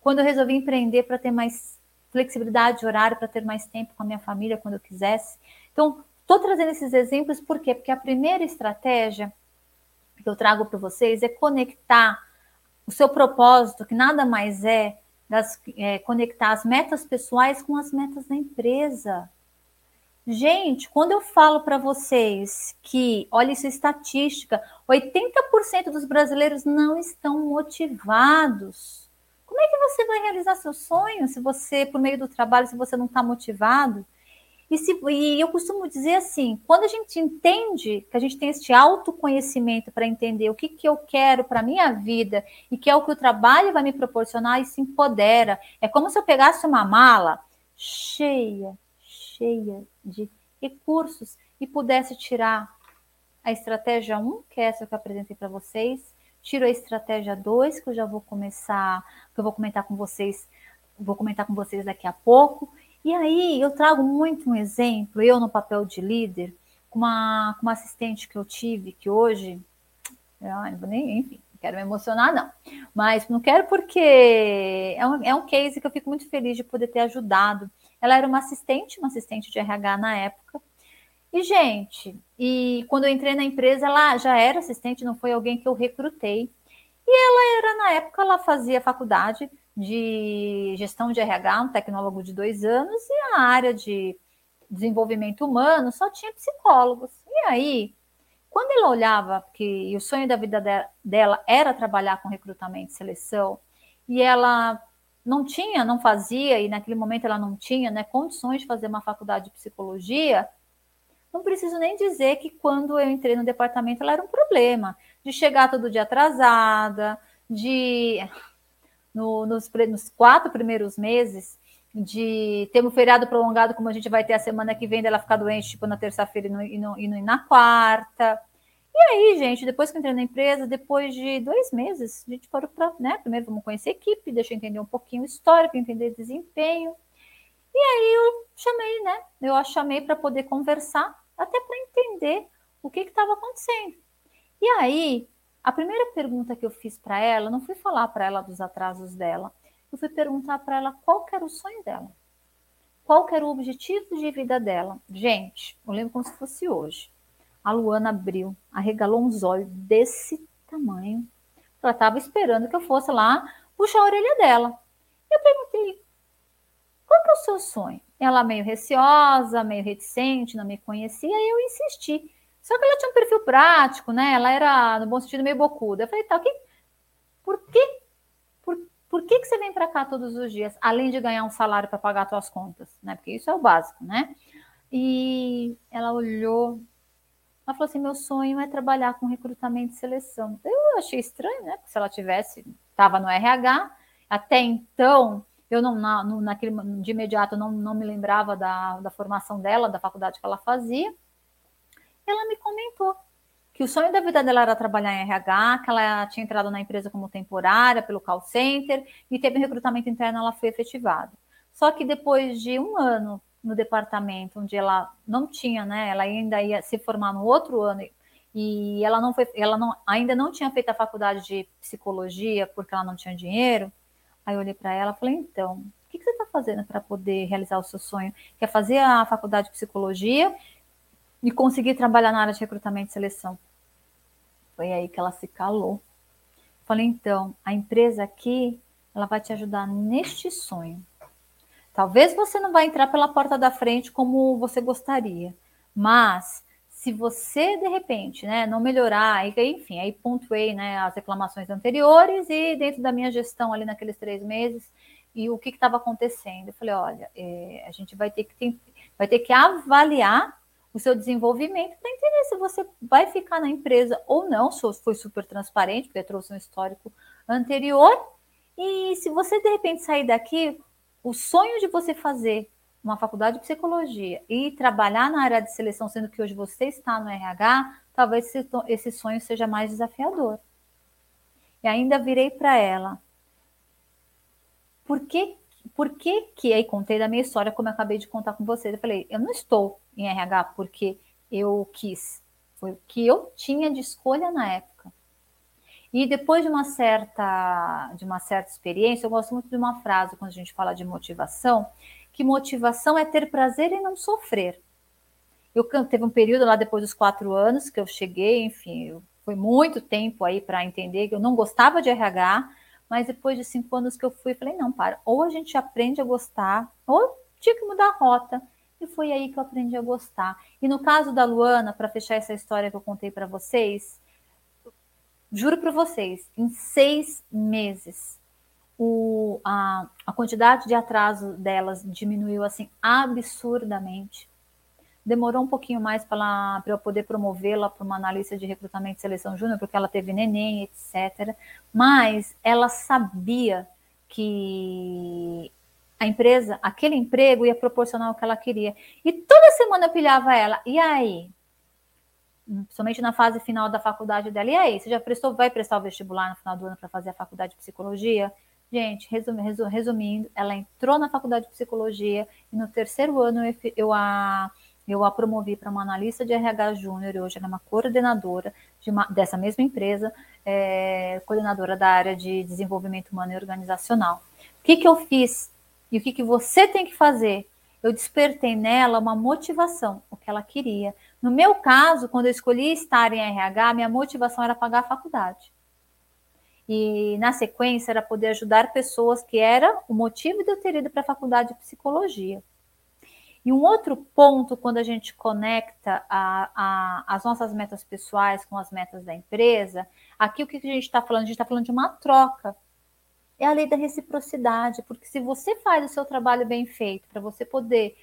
[SPEAKER 1] quando eu resolvi empreender para ter mais flexibilidade de horário, para ter mais tempo com a minha família quando eu quisesse. Então, estou trazendo esses exemplos por quê? Porque a primeira estratégia que eu trago para vocês é conectar o seu propósito, que nada mais é das, é, conectar as metas pessoais com as metas da empresa. Gente, quando eu falo para vocês que, olha isso é estatística, 80% dos brasileiros não estão motivados. Como é que você vai realizar seu sonho se você, por meio do trabalho, se você não está motivado? E, se, e eu costumo dizer assim: quando a gente entende que a gente tem este autoconhecimento para entender o que, que eu quero para a minha vida e que é o que o trabalho vai me proporcionar, isso empodera. É como se eu pegasse uma mala cheia, cheia de recursos e pudesse tirar a estratégia 1, que é essa que eu apresentei para vocês, tiro a estratégia 2, que eu já vou começar, que eu vou comentar com vocês, vou comentar com vocês daqui a pouco, e aí eu trago muito um exemplo, eu no papel de líder, com uma, com uma assistente que eu tive, que hoje, não vou nem, enfim, não quero me emocionar, não. Mas não quero porque é um, é um case que eu fico muito feliz de poder ter ajudado. Ela era uma assistente, uma assistente de RH na época. E, gente, e quando eu entrei na empresa, ela já era assistente, não foi alguém que eu recrutei. E ela era, na época, ela fazia faculdade, de gestão de RH, um tecnólogo de dois anos, e a área de desenvolvimento humano só tinha psicólogos. E aí, quando ela olhava que o sonho da vida dela era trabalhar com recrutamento e seleção, e ela não tinha, não fazia, e naquele momento ela não tinha né, condições de fazer uma faculdade de psicologia, não preciso nem dizer que quando eu entrei no departamento ela era um problema, de chegar todo dia atrasada, de no, nos, nos, quatro primeiros meses de ter um feriado prolongado, como a gente vai ter a semana que vem, dela ficar doente, tipo, na terça-feira e, e, e na quarta. E aí, gente, depois que entrei na empresa, depois de dois meses, a gente parou para, né? Primeiro vamos conhecer a equipe, deixa eu entender um pouquinho o histórico, entender desempenho. E aí eu chamei, né? Eu a chamei para poder conversar, até para entender o que estava acontecendo. E aí, a primeira pergunta que eu fiz para ela, não fui falar para ela dos atrasos dela, eu fui perguntar para ela qual era o sonho dela. Qual era o objetivo de vida dela? Gente, eu lembro como se fosse hoje. A Luana abriu, arregalou uns olhos desse tamanho. Ela estava esperando que eu fosse lá puxar a orelha dela. Eu perguntei, qual que é o seu sonho? Ela meio receosa, meio reticente, não me conhecia, e eu insisti. Só que ela tinha um perfil prático, né? Ela era, no bom sentido, meio bocuda. Eu falei, tá, o que, por que por, por que, que você vem para cá todos os dias, além de ganhar um salário para pagar suas contas, né? Porque isso é o básico, né? E ela olhou, ela falou assim: meu sonho é trabalhar com recrutamento e seleção. Eu achei estranho, né? Porque se ela tivesse, estava no RH, até então, eu não, na, naquele, de imediato, não, não me lembrava da, da formação dela, da faculdade que ela fazia. Ela me comentou que o sonho da vida dela era trabalhar em RH, que ela tinha entrado na empresa como temporária pelo call center e teve um recrutamento interno, ela foi efetivada. Só que depois de um ano no departamento, onde ela não tinha, né? Ela ainda ia se formar no outro ano e ela não foi, ela não, ainda não tinha feito a faculdade de psicologia porque ela não tinha dinheiro. Aí eu olhei para ela e falei, então, o que, que você está fazendo para poder realizar o seu sonho? Quer fazer a faculdade de psicologia e conseguir trabalhar na área de recrutamento e seleção? Foi aí que ela se calou. Falei, então, a empresa aqui, ela vai te ajudar neste sonho. Talvez você não vai entrar pela porta da frente como você gostaria, mas se você de repente, né, não melhorar, enfim, aí pontuei, né, as reclamações anteriores e dentro da minha gestão ali naqueles três meses e o que estava acontecendo, eu falei, olha, é, a gente vai ter que vai ter que avaliar o seu desenvolvimento para entender se você vai ficar na empresa ou não. Se foi super transparente, porque trouxe um histórico anterior. E se você de repente sair daqui o sonho de você fazer uma faculdade de psicologia e trabalhar na área de seleção, sendo que hoje você está no RH, talvez esse sonho seja mais desafiador. E ainda virei para ela. Por que, por que que, aí contei da minha história, como eu acabei de contar com vocês, eu falei, eu não estou em RH porque eu quis, foi o que eu tinha de escolha na época. E depois de uma certa de uma certa experiência, eu gosto muito de uma frase quando a gente fala de motivação, que motivação é ter prazer e não sofrer. Eu teve um período lá depois dos quatro anos que eu cheguei, enfim, foi muito tempo aí para entender que eu não gostava de RH, mas depois de cinco anos que eu fui, falei, não, para, ou a gente aprende a gostar, ou tinha que mudar a rota. E foi aí que eu aprendi a gostar. E no caso da Luana, para fechar essa história que eu contei para vocês, juro para vocês, em seis meses, o, a, a quantidade de atraso delas diminuiu assim absurdamente. Demorou um pouquinho mais para eu poder promovê-la para uma analista de recrutamento e seleção júnior, porque ela teve neném, etc. Mas ela sabia que a empresa, aquele emprego ia proporcionar o que ela queria. E toda semana eu pilhava ela. E aí? Somente na fase final da faculdade dela. E aí, você já prestou, vai prestar o vestibular no final do ano para fazer a faculdade de psicologia? Gente, resumindo, ela entrou na faculdade de psicologia e no terceiro ano eu, eu a, eu a promovi para uma analista de RH júnior e hoje ela é uma coordenadora de uma, dessa mesma empresa, é, coordenadora da área de desenvolvimento humano e organizacional. O que, que eu fiz e o que, que você tem que fazer? Eu despertei nela uma motivação, o que ela queria. No meu caso, quando eu escolhi estar em RH, minha motivação era pagar a faculdade. E na sequência era poder ajudar pessoas, que era o motivo de eu ter ido para a faculdade de psicologia. E um outro ponto, quando a gente conecta a, a, as nossas metas pessoais com as metas da empresa, aqui o que a gente está falando? A gente está falando de uma troca. É a lei da reciprocidade, porque se você faz o seu trabalho bem feito para você poder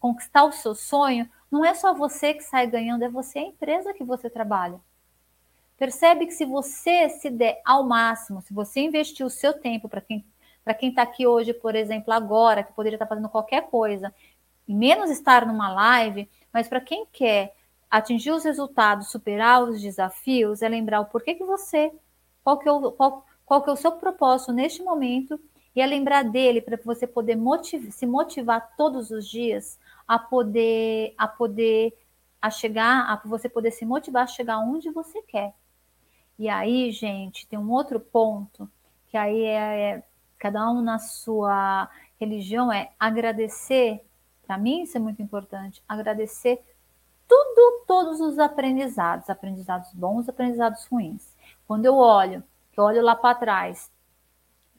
[SPEAKER 1] conquistar o seu sonho, não é só você que sai ganhando, é você a empresa que você trabalha. Percebe que se você se der ao máximo, se você investir o seu tempo para quem para quem está aqui hoje, por exemplo, agora, que poderia estar tá fazendo qualquer coisa, menos estar numa live, mas para quem quer atingir os resultados, superar os desafios, é lembrar o porquê que você, qual que é o, qual, qual que é o seu propósito neste momento, e é lembrar dele para você poder motiv se motivar todos os dias a poder a poder a chegar, a você poder se motivar a chegar onde você quer. E aí, gente, tem um outro ponto que aí é, é cada um na sua religião é agradecer. Para mim isso é muito importante, agradecer tudo, todos os aprendizados, aprendizados bons, aprendizados ruins. Quando eu olho, eu olho lá para trás,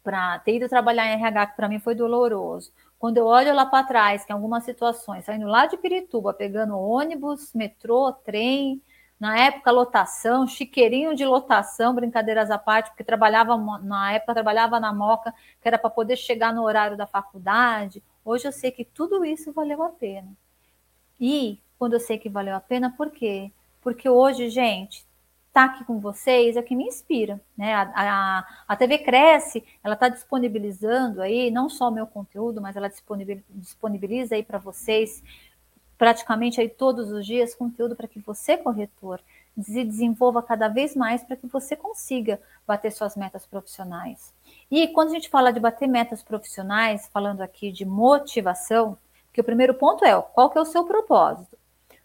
[SPEAKER 1] para ter ido trabalhar em RH, que para mim foi doloroso, quando eu olho lá para trás, que em algumas situações, saindo lá de Pirituba, pegando ônibus, metrô, trem, na época lotação, chiqueirinho de lotação, brincadeiras à parte, porque trabalhava na época trabalhava na Moca, que era para poder chegar no horário da faculdade. Hoje eu sei que tudo isso valeu a pena. E quando eu sei que valeu a pena, por quê? Porque hoje, gente, estar tá aqui com vocês é o que me inspira, né? A, a, a TV Cresce, ela está disponibilizando aí não só o meu conteúdo, mas ela disponibiliza aí para vocês praticamente aí todos os dias conteúdo para que você, corretor, se desenvolva cada vez mais para que você consiga bater suas metas profissionais. E quando a gente fala de bater metas profissionais, falando aqui de motivação, que o primeiro ponto é qual que é o seu propósito.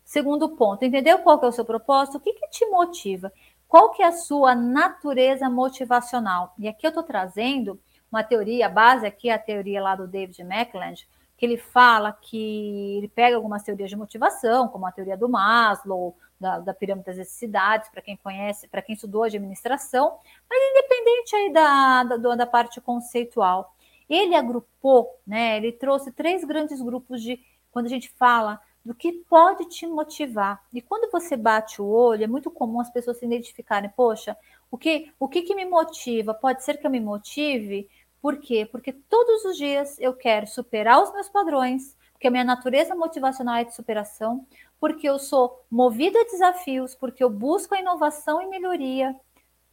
[SPEAKER 1] Segundo ponto, entendeu qual que é o seu propósito? O que, que te motiva? Qual que é a sua natureza motivacional? E aqui eu estou trazendo uma teoria, a base aqui é a teoria lá do David McLand, que ele fala que ele pega algumas teorias de motivação, como a teoria do Maslow, da, da pirâmide das necessidades, para quem conhece, para quem estudou administração, mas independente aí da, da, da parte conceitual. Ele agrupou, né? Ele trouxe três grandes grupos de quando a gente fala do que pode te motivar. E quando você bate o olho, é muito comum as pessoas se identificarem, poxa, o que, o que, que me motiva? Pode ser que eu me motive por quê? Porque todos os dias eu quero superar os meus padrões, porque a minha natureza motivacional é de superação, porque eu sou movida a desafios, porque eu busco a inovação e melhoria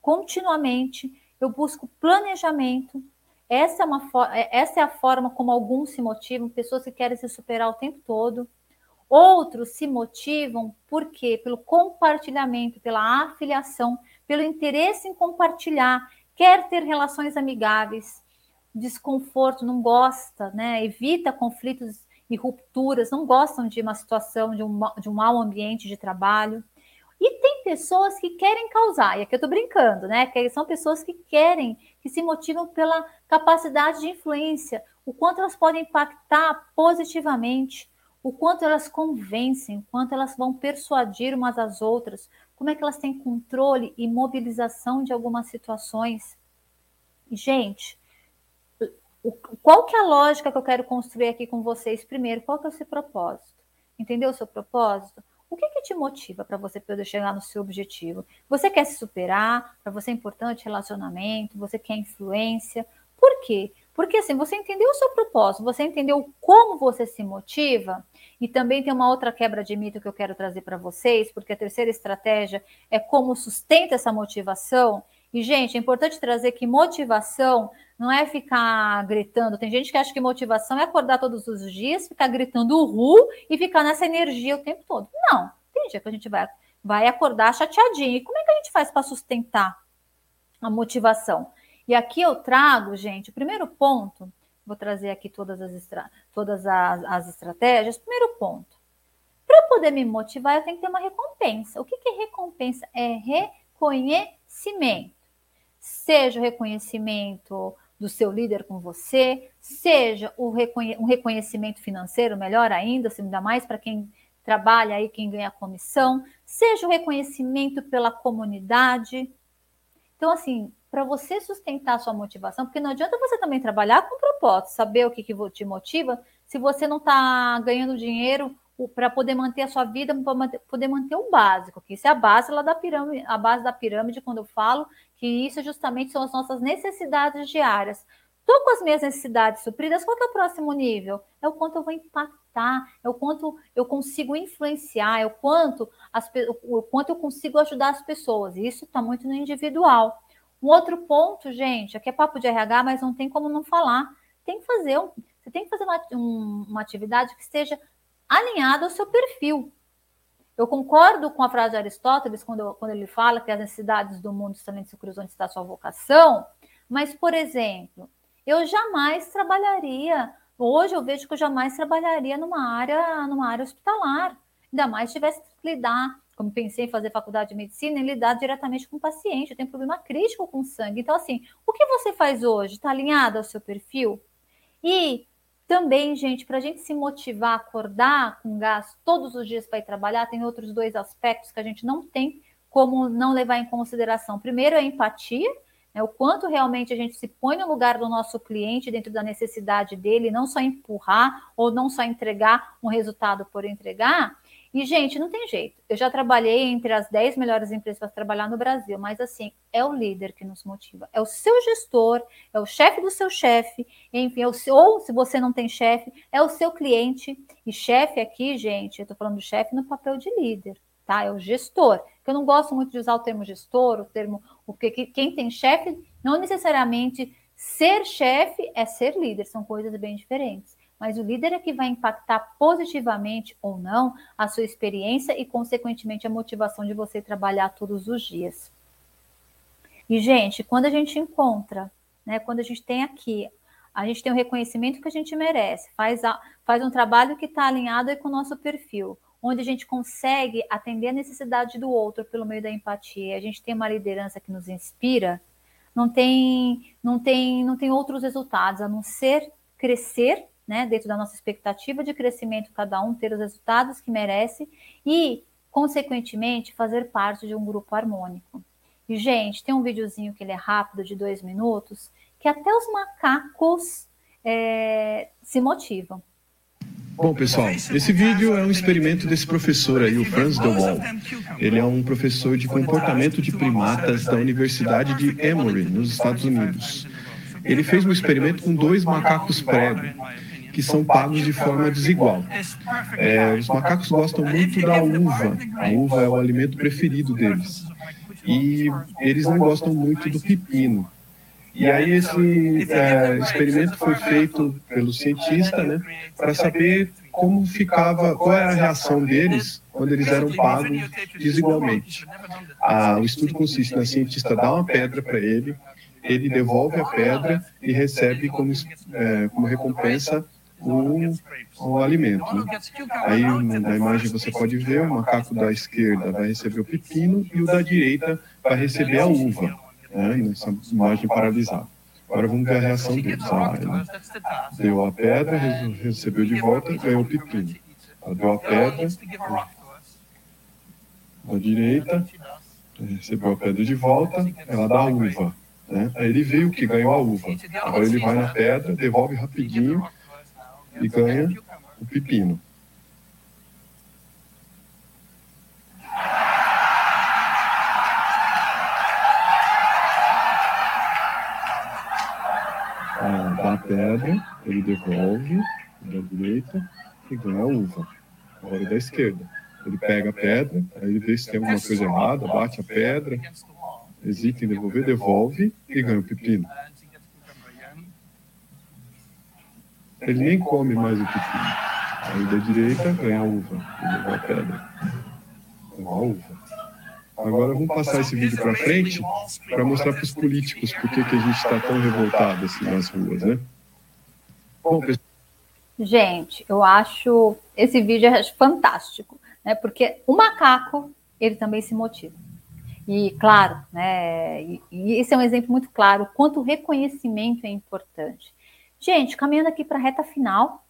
[SPEAKER 1] continuamente, eu busco planejamento. Essa é, uma, é, essa é a forma como alguns se motivam, pessoas que querem se superar o tempo todo. Outros se motivam por quê? Pelo compartilhamento, pela afiliação, pelo interesse em compartilhar, quer ter relações amigáveis, desconforto, não gosta, né? Evita conflitos e rupturas, não gostam de uma situação, de um, de um mau ambiente de trabalho. E tem pessoas que querem causar, e aqui eu estou brincando, né? Que são pessoas que querem, que se motivam pela capacidade de influência, o quanto elas podem impactar positivamente, o quanto elas convencem, o quanto elas vão persuadir umas às outras, como é que elas têm controle e mobilização de algumas situações. Gente, o, qual que é a lógica que eu quero construir aqui com vocês primeiro? Qual que é o seu propósito? Entendeu o seu propósito? O que, que te motiva para você poder chegar no seu objetivo? Você quer se superar? Para você é importante relacionamento? Você quer influência? Por quê? Porque assim, você entendeu o seu propósito, você entendeu como você se motiva, e também tem uma outra quebra de mito que eu quero trazer para vocês, porque a terceira estratégia é como sustenta essa motivação. E, gente, é importante trazer que motivação não é ficar gritando. Tem gente que acha que motivação é acordar todos os dias, ficar gritando uhul e ficar nessa energia o tempo todo. Não. Tem dia que a gente vai, vai acordar chateadinho. E como é que a gente faz para sustentar a motivação? E aqui eu trago, gente, o primeiro ponto, vou trazer aqui todas as, estra todas as, as estratégias. Primeiro ponto. Para poder me motivar, eu tenho que ter uma recompensa. O que, que é recompensa? É reconhecimento. Seja o reconhecimento do seu líder com você, seja o reconhe um reconhecimento financeiro, melhor ainda, se ainda mais para quem trabalha aí, quem ganha comissão, seja o reconhecimento pela comunidade. Então, assim, para você sustentar a sua motivação, porque não adianta você também trabalhar com propósito, saber o que, que te motiva, se você não está ganhando dinheiro para poder manter a sua vida, para poder manter o básico, que isso é a base lá da pirâmide, a base da pirâmide, quando eu falo que isso justamente são as nossas necessidades diárias. Estou com as minhas necessidades supridas, qual é o próximo nível? É o quanto eu vou impactar, é o quanto eu consigo influenciar, é o quanto, as, o quanto eu consigo ajudar as pessoas. Isso está muito no individual. Um outro ponto, gente, aqui é papo de RH, mas não tem como não falar. Tem que fazer, um, você tem que fazer uma, um, uma atividade que esteja alinhada ao seu perfil. Eu concordo com a frase de Aristóteles quando, quando ele fala que as necessidades do mundo estão se cruzam onde está a sua vocação, mas, por exemplo, eu jamais trabalharia, hoje eu vejo que eu jamais trabalharia numa área, numa área hospitalar, ainda mais tivesse que lidar, como pensei em fazer faculdade de medicina, em lidar diretamente com o paciente, eu tenho problema crítico com sangue. Então, assim, o que você faz hoje? Está alinhado ao seu perfil? E também, gente, para a gente se motivar a acordar com gás todos os dias para ir trabalhar, tem outros dois aspectos que a gente não tem como não levar em consideração. Primeiro é a empatia, né, o quanto realmente a gente se põe no lugar do nosso cliente dentro da necessidade dele, não só empurrar ou não só entregar um resultado por entregar. E, gente, não tem jeito. Eu já trabalhei entre as 10 melhores empresas para trabalhar no Brasil, mas assim, é o líder que nos motiva. É o seu gestor, é o chefe do seu chefe, enfim, é o seu, ou se você não tem chefe, é o seu cliente. E chefe aqui, gente, eu estou falando do chefe no papel de líder, tá? É o gestor. Que eu não gosto muito de usar o termo gestor, o termo. O que, quem tem chefe, não necessariamente ser chefe é ser líder, são coisas bem diferentes mas o líder é que vai impactar positivamente ou não a sua experiência e, consequentemente, a motivação de você trabalhar todos os dias. E, gente, quando a gente encontra, né, quando a gente tem aqui, a gente tem o reconhecimento que a gente merece, faz, a, faz um trabalho que está alinhado com o nosso perfil, onde a gente consegue atender a necessidade do outro pelo meio da empatia, a gente tem uma liderança que nos inspira, não tem, não tem, não tem outros resultados a não ser crescer né, dentro da nossa expectativa de crescimento, cada um ter os resultados que merece e, consequentemente, fazer parte de um grupo harmônico. E, gente, tem um videozinho que ele é rápido, de dois minutos, que até os macacos é, se motivam.
[SPEAKER 3] Bom, pessoal, esse vídeo é um experimento desse professor aí, o Franz de Waal. Ele é um professor de comportamento de primatas da Universidade de Emory, nos Estados Unidos. Ele fez um experimento com dois macacos prego que são pagos de forma desigual. É, os macacos gostam muito da uva. A uva é o alimento preferido deles. E eles não gostam muito do pepino. E aí esse é, experimento foi feito pelo cientista, né, para saber como ficava, qual era a reação deles quando eles eram pagos desigualmente. Ah, o estudo consiste na cientista dar uma pedra para ele, ele devolve a pedra e recebe como, é, como recompensa o, o alimento. Né? Aí na imagem você pode ver o macaco da esquerda vai receber o pepino e o da direita vai receber a uva, né? nessa imagem paralisada. Agora vamos ver a reação deles. Ah, ele deu a pedra, recebeu de volta, ganhou o pepino. Ela deu a pedra, da direita, recebeu a pedra de volta, ela dá a uva. Né? Aí ele viu que ganhou a uva. Agora ele vai na pedra, devolve rapidinho e ganha o pepino. Ah, dá a pedra, ele devolve da direita e ganha a uva. Agora da esquerda. Ele pega a pedra, aí ele vê se tem alguma coisa errada, bate a pedra, hesita em devolver, devolve e ganha o pepino. Ele nem come mais o pepino. Aí da direita ganha a uva, ele a pedra. Com a uva. Agora vamos passar esse vídeo para frente para mostrar para os políticos por que, que a gente está tão revoltado assim nas ruas, né?
[SPEAKER 1] Bom, pessoal. Gente, eu acho esse vídeo é fantástico, né? Porque o macaco ele também se motiva. E claro, né? E, e esse é um exemplo muito claro quanto o reconhecimento é importante. Gente, caminhando aqui para a reta final,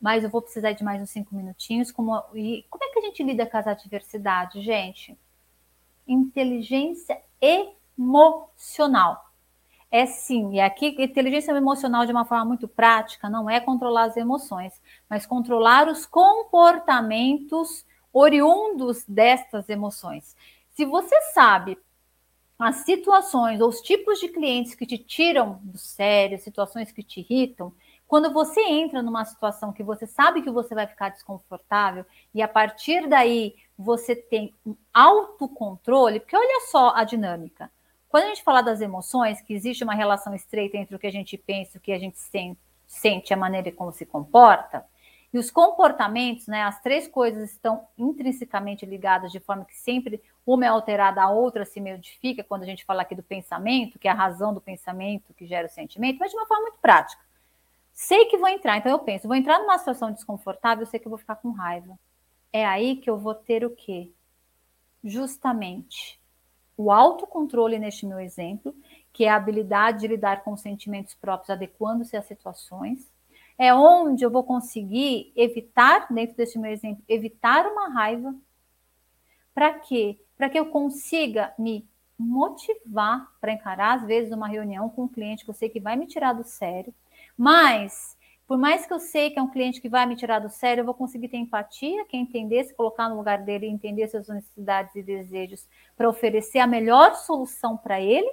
[SPEAKER 1] mas eu vou precisar de mais uns cinco minutinhos. Como, e como é que a gente lida com as adversidades, gente? Inteligência emocional. É sim, e aqui inteligência emocional de uma forma muito prática não é controlar as emoções, mas controlar os comportamentos oriundos destas emoções. Se você sabe as situações ou os tipos de clientes que te tiram do sério, situações que te irritam, quando você entra numa situação que você sabe que você vai ficar desconfortável e a partir daí você tem um autocontrole, porque olha só a dinâmica. Quando a gente fala das emoções, que existe uma relação estreita entre o que a gente pensa, o que a gente sente, a maneira como se comporta, e os comportamentos, né, as três coisas estão intrinsecamente ligadas de forma que sempre uma é alterada, a outra se modifica, quando a gente fala aqui do pensamento, que é a razão do pensamento que gera o sentimento, mas de uma forma muito prática. Sei que vou entrar, então eu penso, vou entrar numa situação desconfortável, sei que eu vou ficar com raiva. É aí que eu vou ter o quê? Justamente o autocontrole neste meu exemplo, que é a habilidade de lidar com os sentimentos próprios, adequando-se às situações. É onde eu vou conseguir evitar, dentro deste meu exemplo, evitar uma raiva. Para quê? Para que eu consiga me motivar para encarar, às vezes, uma reunião com um cliente que eu sei que vai me tirar do sério, mas Por mais que eu sei que é um cliente que vai me tirar do sério, eu vou conseguir ter empatia, que é entender, se colocar no lugar dele, entender suas necessidades e desejos para oferecer a melhor solução para ele.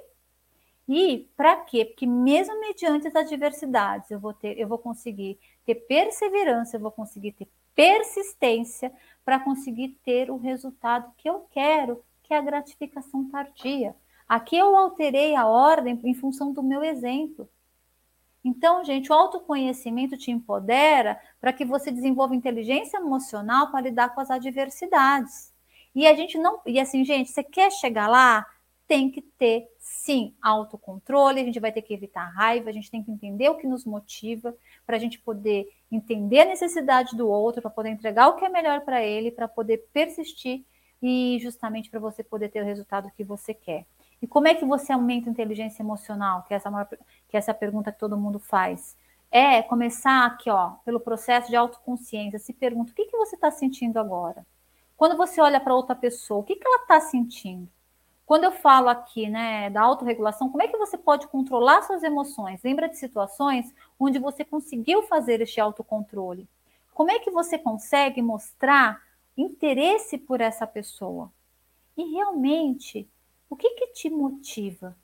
[SPEAKER 1] E para quê? Porque mesmo mediante as adversidades, eu vou ter, eu vou conseguir ter perseverança, eu vou conseguir ter persistência para conseguir ter o resultado que eu quero, que é a gratificação tardia. Aqui eu alterei a ordem em função do meu exemplo. Então, gente, o autoconhecimento te empodera para que você desenvolva inteligência emocional para lidar com as adversidades. E a gente não. E assim, gente, você quer chegar lá? Tem que ter, sim, autocontrole. A gente vai ter que evitar raiva, a gente tem que entender o que nos motiva, para a gente poder entender a necessidade do outro, para poder entregar o que é melhor para ele, para poder persistir e justamente para você poder ter o resultado que você quer. E como é que você aumenta a inteligência emocional? Que é essa, maior, que é essa pergunta que todo mundo faz. É começar aqui, ó, pelo processo de autoconsciência. Se pergunta o que, que você está sentindo agora. Quando você olha para outra pessoa, o que, que ela está sentindo? Quando eu falo aqui, né, da autorregulação, como é que você pode controlar suas emoções? Lembra de situações onde você conseguiu fazer este autocontrole? Como é que você consegue mostrar interesse por essa pessoa? E realmente o que, que te motiva?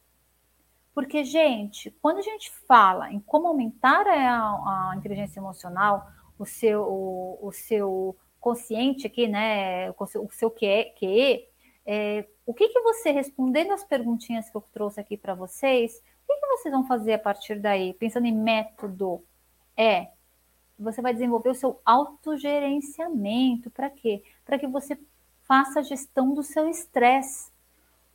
[SPEAKER 1] Porque, gente, quando a gente fala em como aumentar a, a inteligência emocional, o seu, o, o, seu consciente aqui, né? O seu, o seu QE, QE é, o que, que você, respondendo as perguntinhas que eu trouxe aqui para vocês, o que, que vocês vão fazer a partir daí? Pensando em método, é você vai desenvolver o seu autogerenciamento. Para quê? Para que você faça a gestão do seu estresse.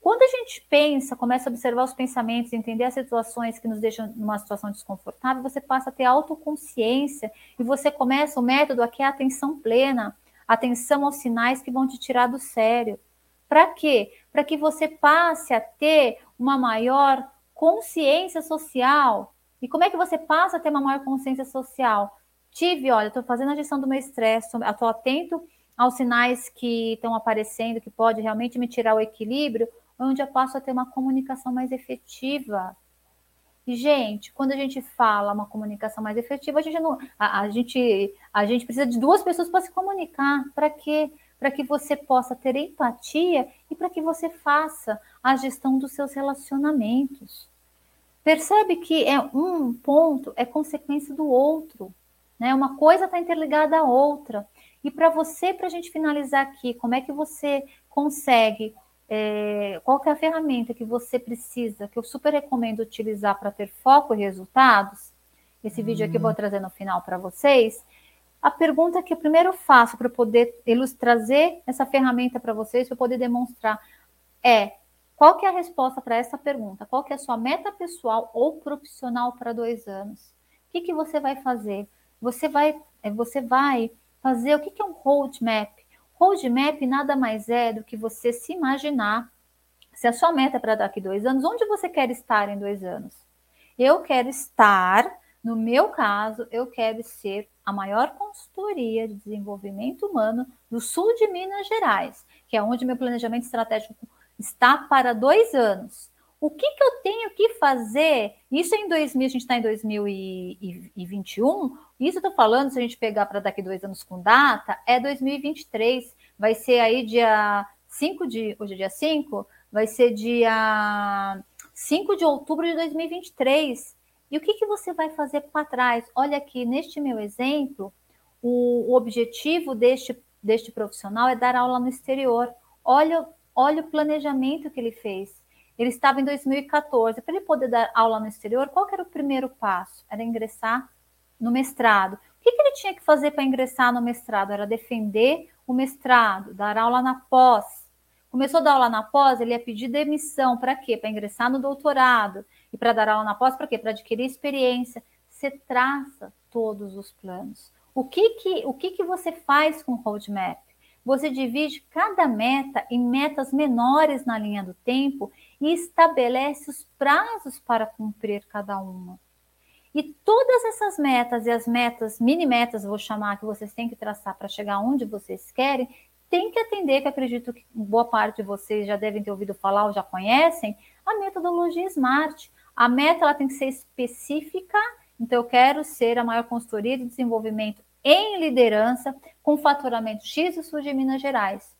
[SPEAKER 1] Quando a gente pensa, começa a observar os pensamentos, entender as situações que nos deixam numa situação desconfortável, você passa a ter autoconsciência e você começa o método aqui é a atenção plena, atenção aos sinais que vão te tirar do sério. Para quê? Para que você passe a ter uma maior consciência social. E como é que você passa a ter uma maior consciência social? Tive, olha, estou fazendo a gestão do meu estresse, estou atento aos sinais que estão aparecendo, que pode realmente me tirar o equilíbrio onde eu passo a ter uma comunicação mais efetiva. E, gente, quando a gente fala uma comunicação mais efetiva, a gente não. A, a gente, a gente precisa de duas pessoas para se comunicar. Para quê? Para que você possa ter empatia e para que você faça a gestão dos seus relacionamentos. Percebe que é um ponto é consequência do outro. Né? Uma coisa está interligada à outra. E para você, para a gente finalizar aqui, como é que você consegue é, qual é a ferramenta que você precisa, que eu super recomendo utilizar para ter foco e resultados, esse vídeo aqui eu vou uhum. trazer no final para vocês, a pergunta que eu primeiro faço para poder trazer essa ferramenta para vocês, para poder demonstrar, é qual que é a resposta para essa pergunta? Qual que é a sua meta pessoal ou profissional para dois anos? O que, que você vai fazer? Você vai, é, você vai fazer o que, que é um roadmap? Roadmap nada mais é do que você se imaginar se a sua meta é para daqui dois anos, onde você quer estar em dois anos? Eu quero estar, no meu caso, eu quero ser a maior consultoria de desenvolvimento humano do sul de Minas Gerais, que é onde meu planejamento estratégico está para dois anos. O que, que eu tenho que fazer? Isso em 2000, a gente está em 2021. Isso eu estou falando, se a gente pegar para daqui dois anos com data, é 2023. Vai ser aí dia 5 de. Hoje é dia 5, vai ser dia 5 de outubro de 2023. E o que, que você vai fazer para trás? Olha aqui, neste meu exemplo, o, o objetivo deste, deste profissional é dar aula no exterior. Olha, olha o planejamento que ele fez ele estava em 2014. Para ele poder dar aula no exterior, qual era o primeiro passo? Era ingressar no mestrado. O que, que ele tinha que fazer para ingressar no mestrado? Era defender o mestrado, dar aula na pós. Começou a dar aula na pós, ele ia pedir demissão. Para quê? Para ingressar no doutorado. E para dar aula na pós, para quê? Para adquirir experiência. Você traça todos os planos. O que, que, o que, que você faz com o roadmap? Você divide cada meta em metas menores na linha do tempo e estabelece os prazos para cumprir cada uma. E todas essas metas e as metas, mini metas, vou chamar, que vocês têm que traçar para chegar onde vocês querem, tem que atender, que acredito que boa parte de vocês já devem ter ouvido falar ou já conhecem, a metodologia SMART. A meta ela tem que ser específica Então, eu quero ser a maior consultoria de desenvolvimento em liderança com faturamento X do sul de Minas Gerais.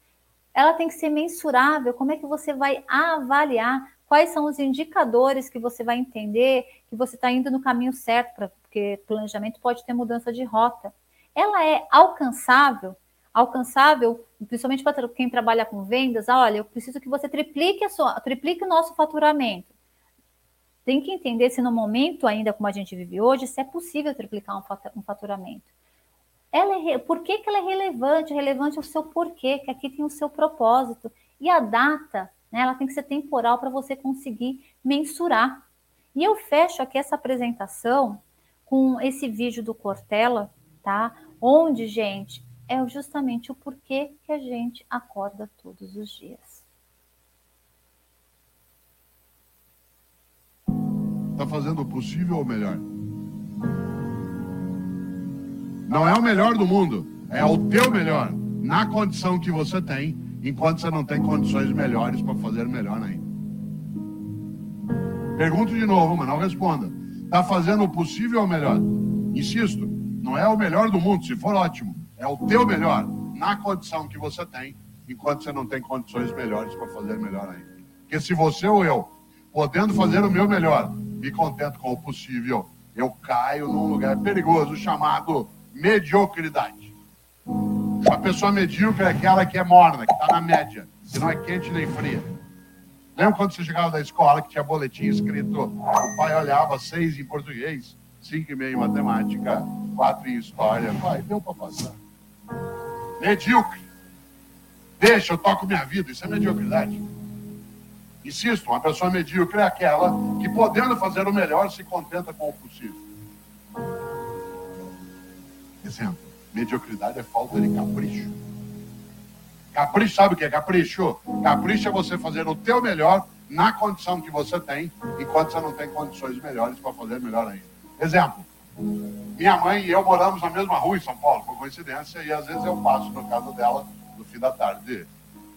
[SPEAKER 1] Ela tem que ser mensurável. Como é que você vai avaliar quais são os indicadores que você vai entender que você está indo no caminho certo, pra, porque planejamento pode ter mudança de rota. Ela é alcançável, alcançável, principalmente para quem trabalha com vendas. Ah, olha, eu preciso que você triplique, a sua, triplique o nosso faturamento. Tem que entender se no momento ainda como a gente vive hoje, se é possível triplicar um faturamento. Ela é, por que, que ela é relevante? Relevante é o seu porquê, que aqui tem o seu propósito. E a data né? Ela tem que ser temporal para você conseguir mensurar. E eu fecho aqui essa apresentação com esse vídeo do Cortella, tá? Onde, gente, é justamente o porquê que a gente acorda todos os dias.
[SPEAKER 2] Está fazendo o possível ou melhor? Não é o melhor do mundo, é o teu melhor, na condição que você tem enquanto você não tem condições melhores para fazer melhor ainda. Pergunto de novo, mas não responda. Está fazendo o possível ou melhor? Insisto, não é o melhor do mundo, se for ótimo. É o teu melhor, na condição que você tem, enquanto você não tem condições melhores para fazer melhor ainda. Porque se você ou eu, podendo fazer o meu melhor, me contento com o possível, eu caio num lugar perigoso chamado mediocridade. A pessoa medíocre é aquela que é morna, que está na média, que não é quente nem fria. Lembra quando você chegava da escola que tinha boletim escrito, o pai olhava seis em português, cinco e meio em matemática, quatro em história. Pai, deu para passar. Medíocre. Deixa, eu toco minha vida. Isso é mediocridade. Insisto, uma pessoa medíocre é aquela que, podendo fazer o melhor, se contenta com o possível. Exemplo. Mediocridade é falta de capricho. Capricho, sabe o que é capricho? Capricho é você fazer o teu melhor na condição que você tem, enquanto você não tem condições melhores para fazer melhor ainda. Exemplo, minha mãe e eu moramos na mesma rua em São Paulo, por coincidência, e às vezes eu passo na casa dela no fim da tarde.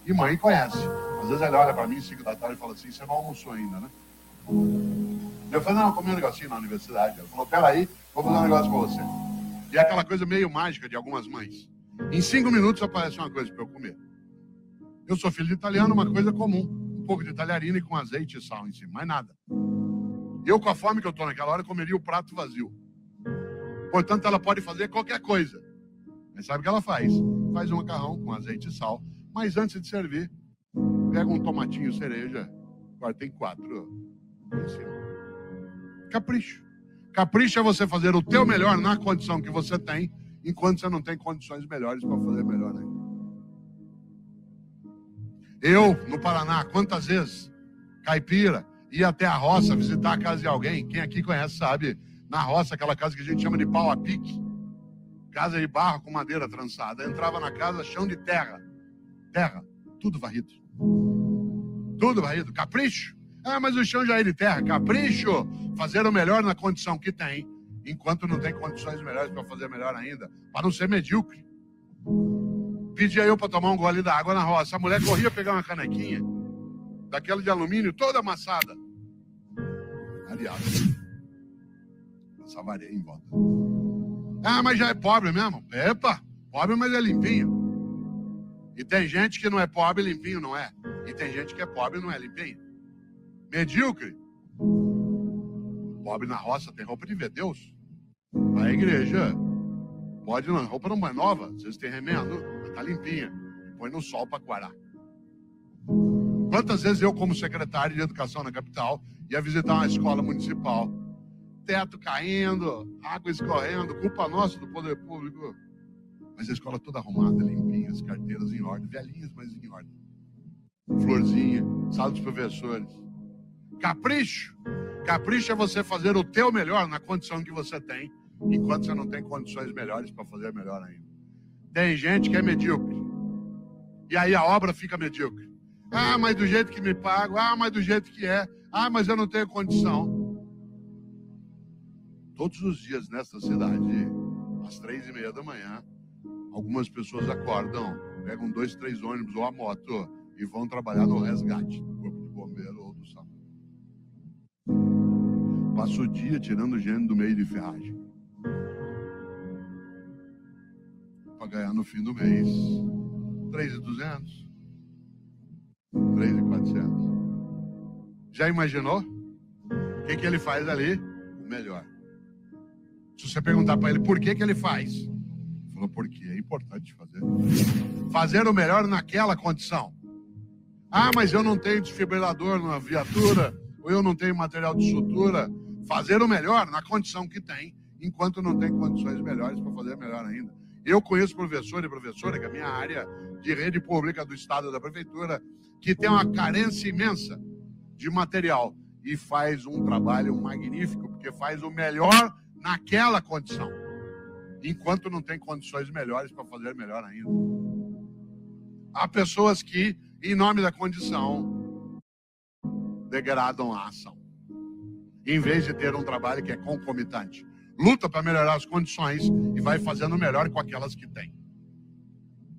[SPEAKER 2] E mãe conhece. Às vezes ela olha para mim, 5 da tarde, e fala assim: Você não almoçou ainda, né? Eu falei: Não, comi um negocinho na universidade. Ela falou: Peraí, vou fazer um negócio para você. E é aquela coisa meio mágica de algumas mães. Em cinco minutos aparece uma coisa para eu comer. Eu sou filho de italiano, uma coisa comum. Um pouco de talharina com azeite e sal em cima, mais nada. Eu, com a fome que eu estou naquela hora, comeria o prato vazio. Portanto, ela pode fazer qualquer coisa. Mas sabe o que ela faz? Faz um macarrão com azeite e sal. Mas antes de servir, pega um tomatinho cereja, corta em quatro. Em cima. Capricho. Capricha você fazer o teu melhor na condição que você tem, enquanto você não tem condições melhores para fazer melhor ainda. Eu, no Paraná, quantas vezes, caipira, ia até a roça visitar a casa de alguém, quem aqui conhece sabe, na roça, aquela casa que a gente chama de pau a pique, casa de barro com madeira trançada. entrava na casa, chão de terra, terra, tudo varrido. Tudo varrido, capricho. Ah, mas o chão já é de terra. Capricho, fazer o melhor na condição que tem, enquanto não tem condições melhores para fazer melhor ainda, para não ser medíocre. Pedia eu para tomar um gole da água na roça. A mulher corria pegar uma canequinha, daquela de alumínio, toda amassada. Aliás, passava areia em volta. Ah, mas já é pobre mesmo. Epa, pobre, mas é limpinho. E tem gente que não é pobre, limpinho não é. E tem gente que é pobre e não é limpinho. Medíocre. Pobre na roça tem roupa de ver Deus. A igreja pode não, roupa não é nova, vocês têm remendo, mas tá limpinha. Põe no sol para coarar. Quantas vezes eu, como secretário de educação na capital, ia visitar uma escola municipal? Teto caindo, água escorrendo, culpa nossa do poder público. Mas a escola toda arrumada, limpinha, as carteiras em ordem, velhinhas, mas em ordem. Florzinha, sala dos professores. Capricho. Capricho é você fazer o teu melhor na condição que você tem, enquanto você não tem condições melhores para fazer melhor ainda. Tem gente que é medíocre. E aí a obra fica medíocre. Ah, mas do jeito que me pago. Ah, mas do jeito que é. Ah, mas eu não tenho condição. Todos os dias nesta cidade, às três e meia da manhã, algumas pessoas acordam, pegam dois, três ônibus ou a moto e vão trabalhar no resgate do corpo de bombeiro Passa o dia tirando gente do meio de ferragem. Para ganhar no fim do mês 3,200, 3,400. Já imaginou? O que, que ele faz ali? O melhor. Se você perguntar para ele por que, que ele faz, falou porque é importante fazer. Fazer o melhor naquela condição. Ah, mas eu não tenho desfibrilador na viatura, ou eu não tenho material de sutura. Fazer o melhor na condição que tem, enquanto não tem condições melhores para fazer melhor ainda. Eu conheço professor e professora, que é a minha área de rede pública do Estado da Prefeitura, que tem uma carência imensa de material e faz um trabalho magnífico, porque faz o melhor naquela condição, enquanto não tem condições melhores para fazer melhor ainda. Há pessoas que, em nome da condição, degradam a ação, em vez de ter um trabalho que é concomitante luta para melhorar as condições e vai fazendo melhor com aquelas que tem.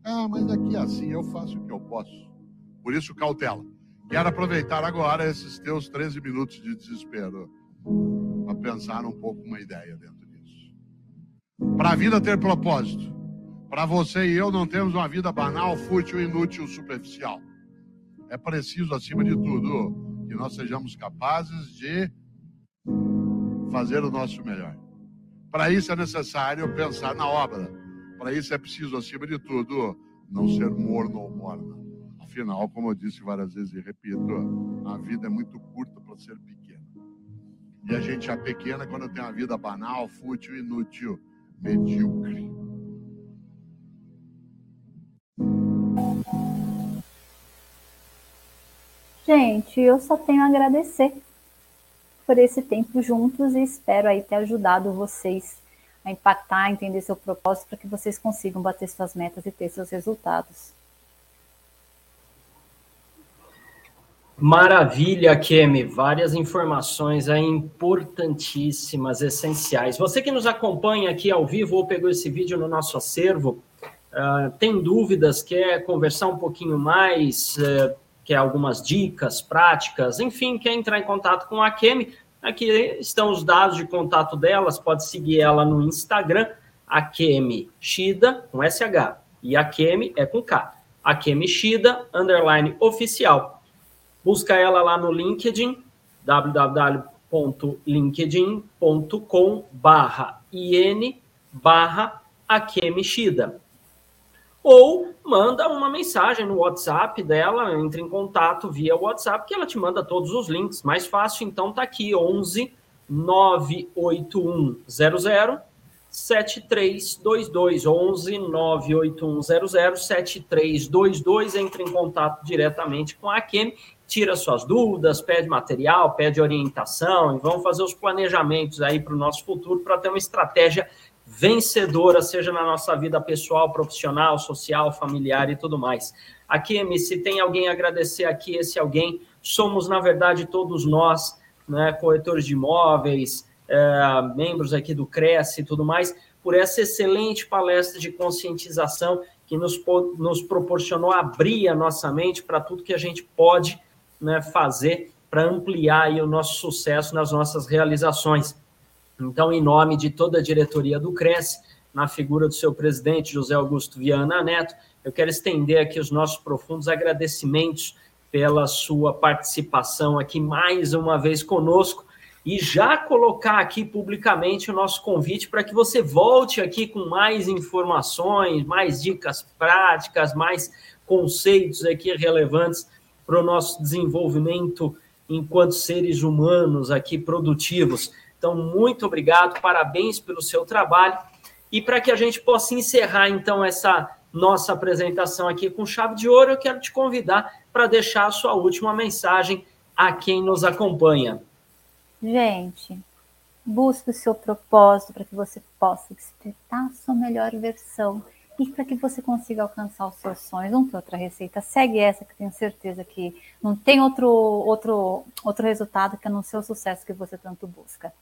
[SPEAKER 2] Ah, mas aqui assim eu faço o que eu posso. Por isso, cautela. Quero aproveitar agora esses teus 13 minutos de desespero para pensar um pouco uma ideia dentro. Para a vida ter propósito, para você e eu não temos uma vida banal, fútil, inútil, superficial. É preciso, acima de tudo, que nós sejamos capazes de fazer o nosso melhor. Para isso é necessário pensar na obra. Para isso é preciso, acima de tudo, não ser morno ou morna. Afinal, como eu disse várias vezes e repito, a vida é muito curta para ser pequena. E a gente é pequena quando tem uma vida banal, fútil, inútil, medíocre.
[SPEAKER 1] Gente, eu só tenho a agradecer por esse tempo juntos e espero aí ter ajudado vocês a impactar, entender seu propósito para que vocês consigam bater suas metas e ter seus resultados.
[SPEAKER 4] Maravilha, Kemi. Várias informações aí importantíssimas, essenciais. Você que nos acompanha aqui ao vivo ou pegou esse vídeo no nosso acervo, uh, tem dúvidas, quer conversar um pouquinho mais, uh, quer algumas dicas práticas, enfim, quer entrar em contato com a Kemi, aqui estão os dados de contato delas, pode seguir ela no Instagram, Akemi Shida, com SH, e Akemi é com K. Akemi Shida, underline oficial. Busca ela lá no LinkedIn, www.linkedin.com barra in barra Akemi Shida ou manda uma mensagem no WhatsApp dela, entre em contato via WhatsApp, que ela te manda todos os links. Mais fácil, então, tá aqui, 11 98100 7322 11 98100 7322 entre em contato diretamente com a Kemi, tira suas dúvidas, pede material, pede orientação e vamos fazer os planejamentos aí para o nosso futuro para ter uma estratégia vencedora, seja na nossa vida pessoal, profissional, social, familiar e tudo mais. Aqui, se tem alguém a agradecer aqui, esse alguém, somos, na verdade, todos nós, né, corretores de imóveis, é, membros aqui do Cresce e tudo mais, por essa excelente palestra de conscientização que nos, nos proporcionou abrir a nossa mente para tudo que a gente pode né, fazer para ampliar o nosso sucesso nas nossas realizações. Então, em nome de toda a diretoria do Cresce, na figura do seu presidente, José Augusto Viana Neto, eu quero estender aqui os nossos profundos agradecimentos pela sua participação aqui mais uma vez conosco e já colocar aqui publicamente o nosso convite para que você volte aqui com mais informações, mais dicas práticas, mais conceitos aqui relevantes para o nosso desenvolvimento enquanto seres humanos aqui produtivos. Então, muito obrigado, parabéns pelo seu trabalho. E para que a gente possa encerrar, então, essa nossa apresentação aqui com chave de ouro, eu quero te convidar para deixar a sua última mensagem a quem nos acompanha.
[SPEAKER 1] Gente, busque o seu propósito para que você possa despertar a sua melhor versão e para que você consiga alcançar os seus sonhos. Não tem outra receita, segue essa que tenho certeza que não tem outro, outro, outro resultado que não ser o sucesso que você tanto busca.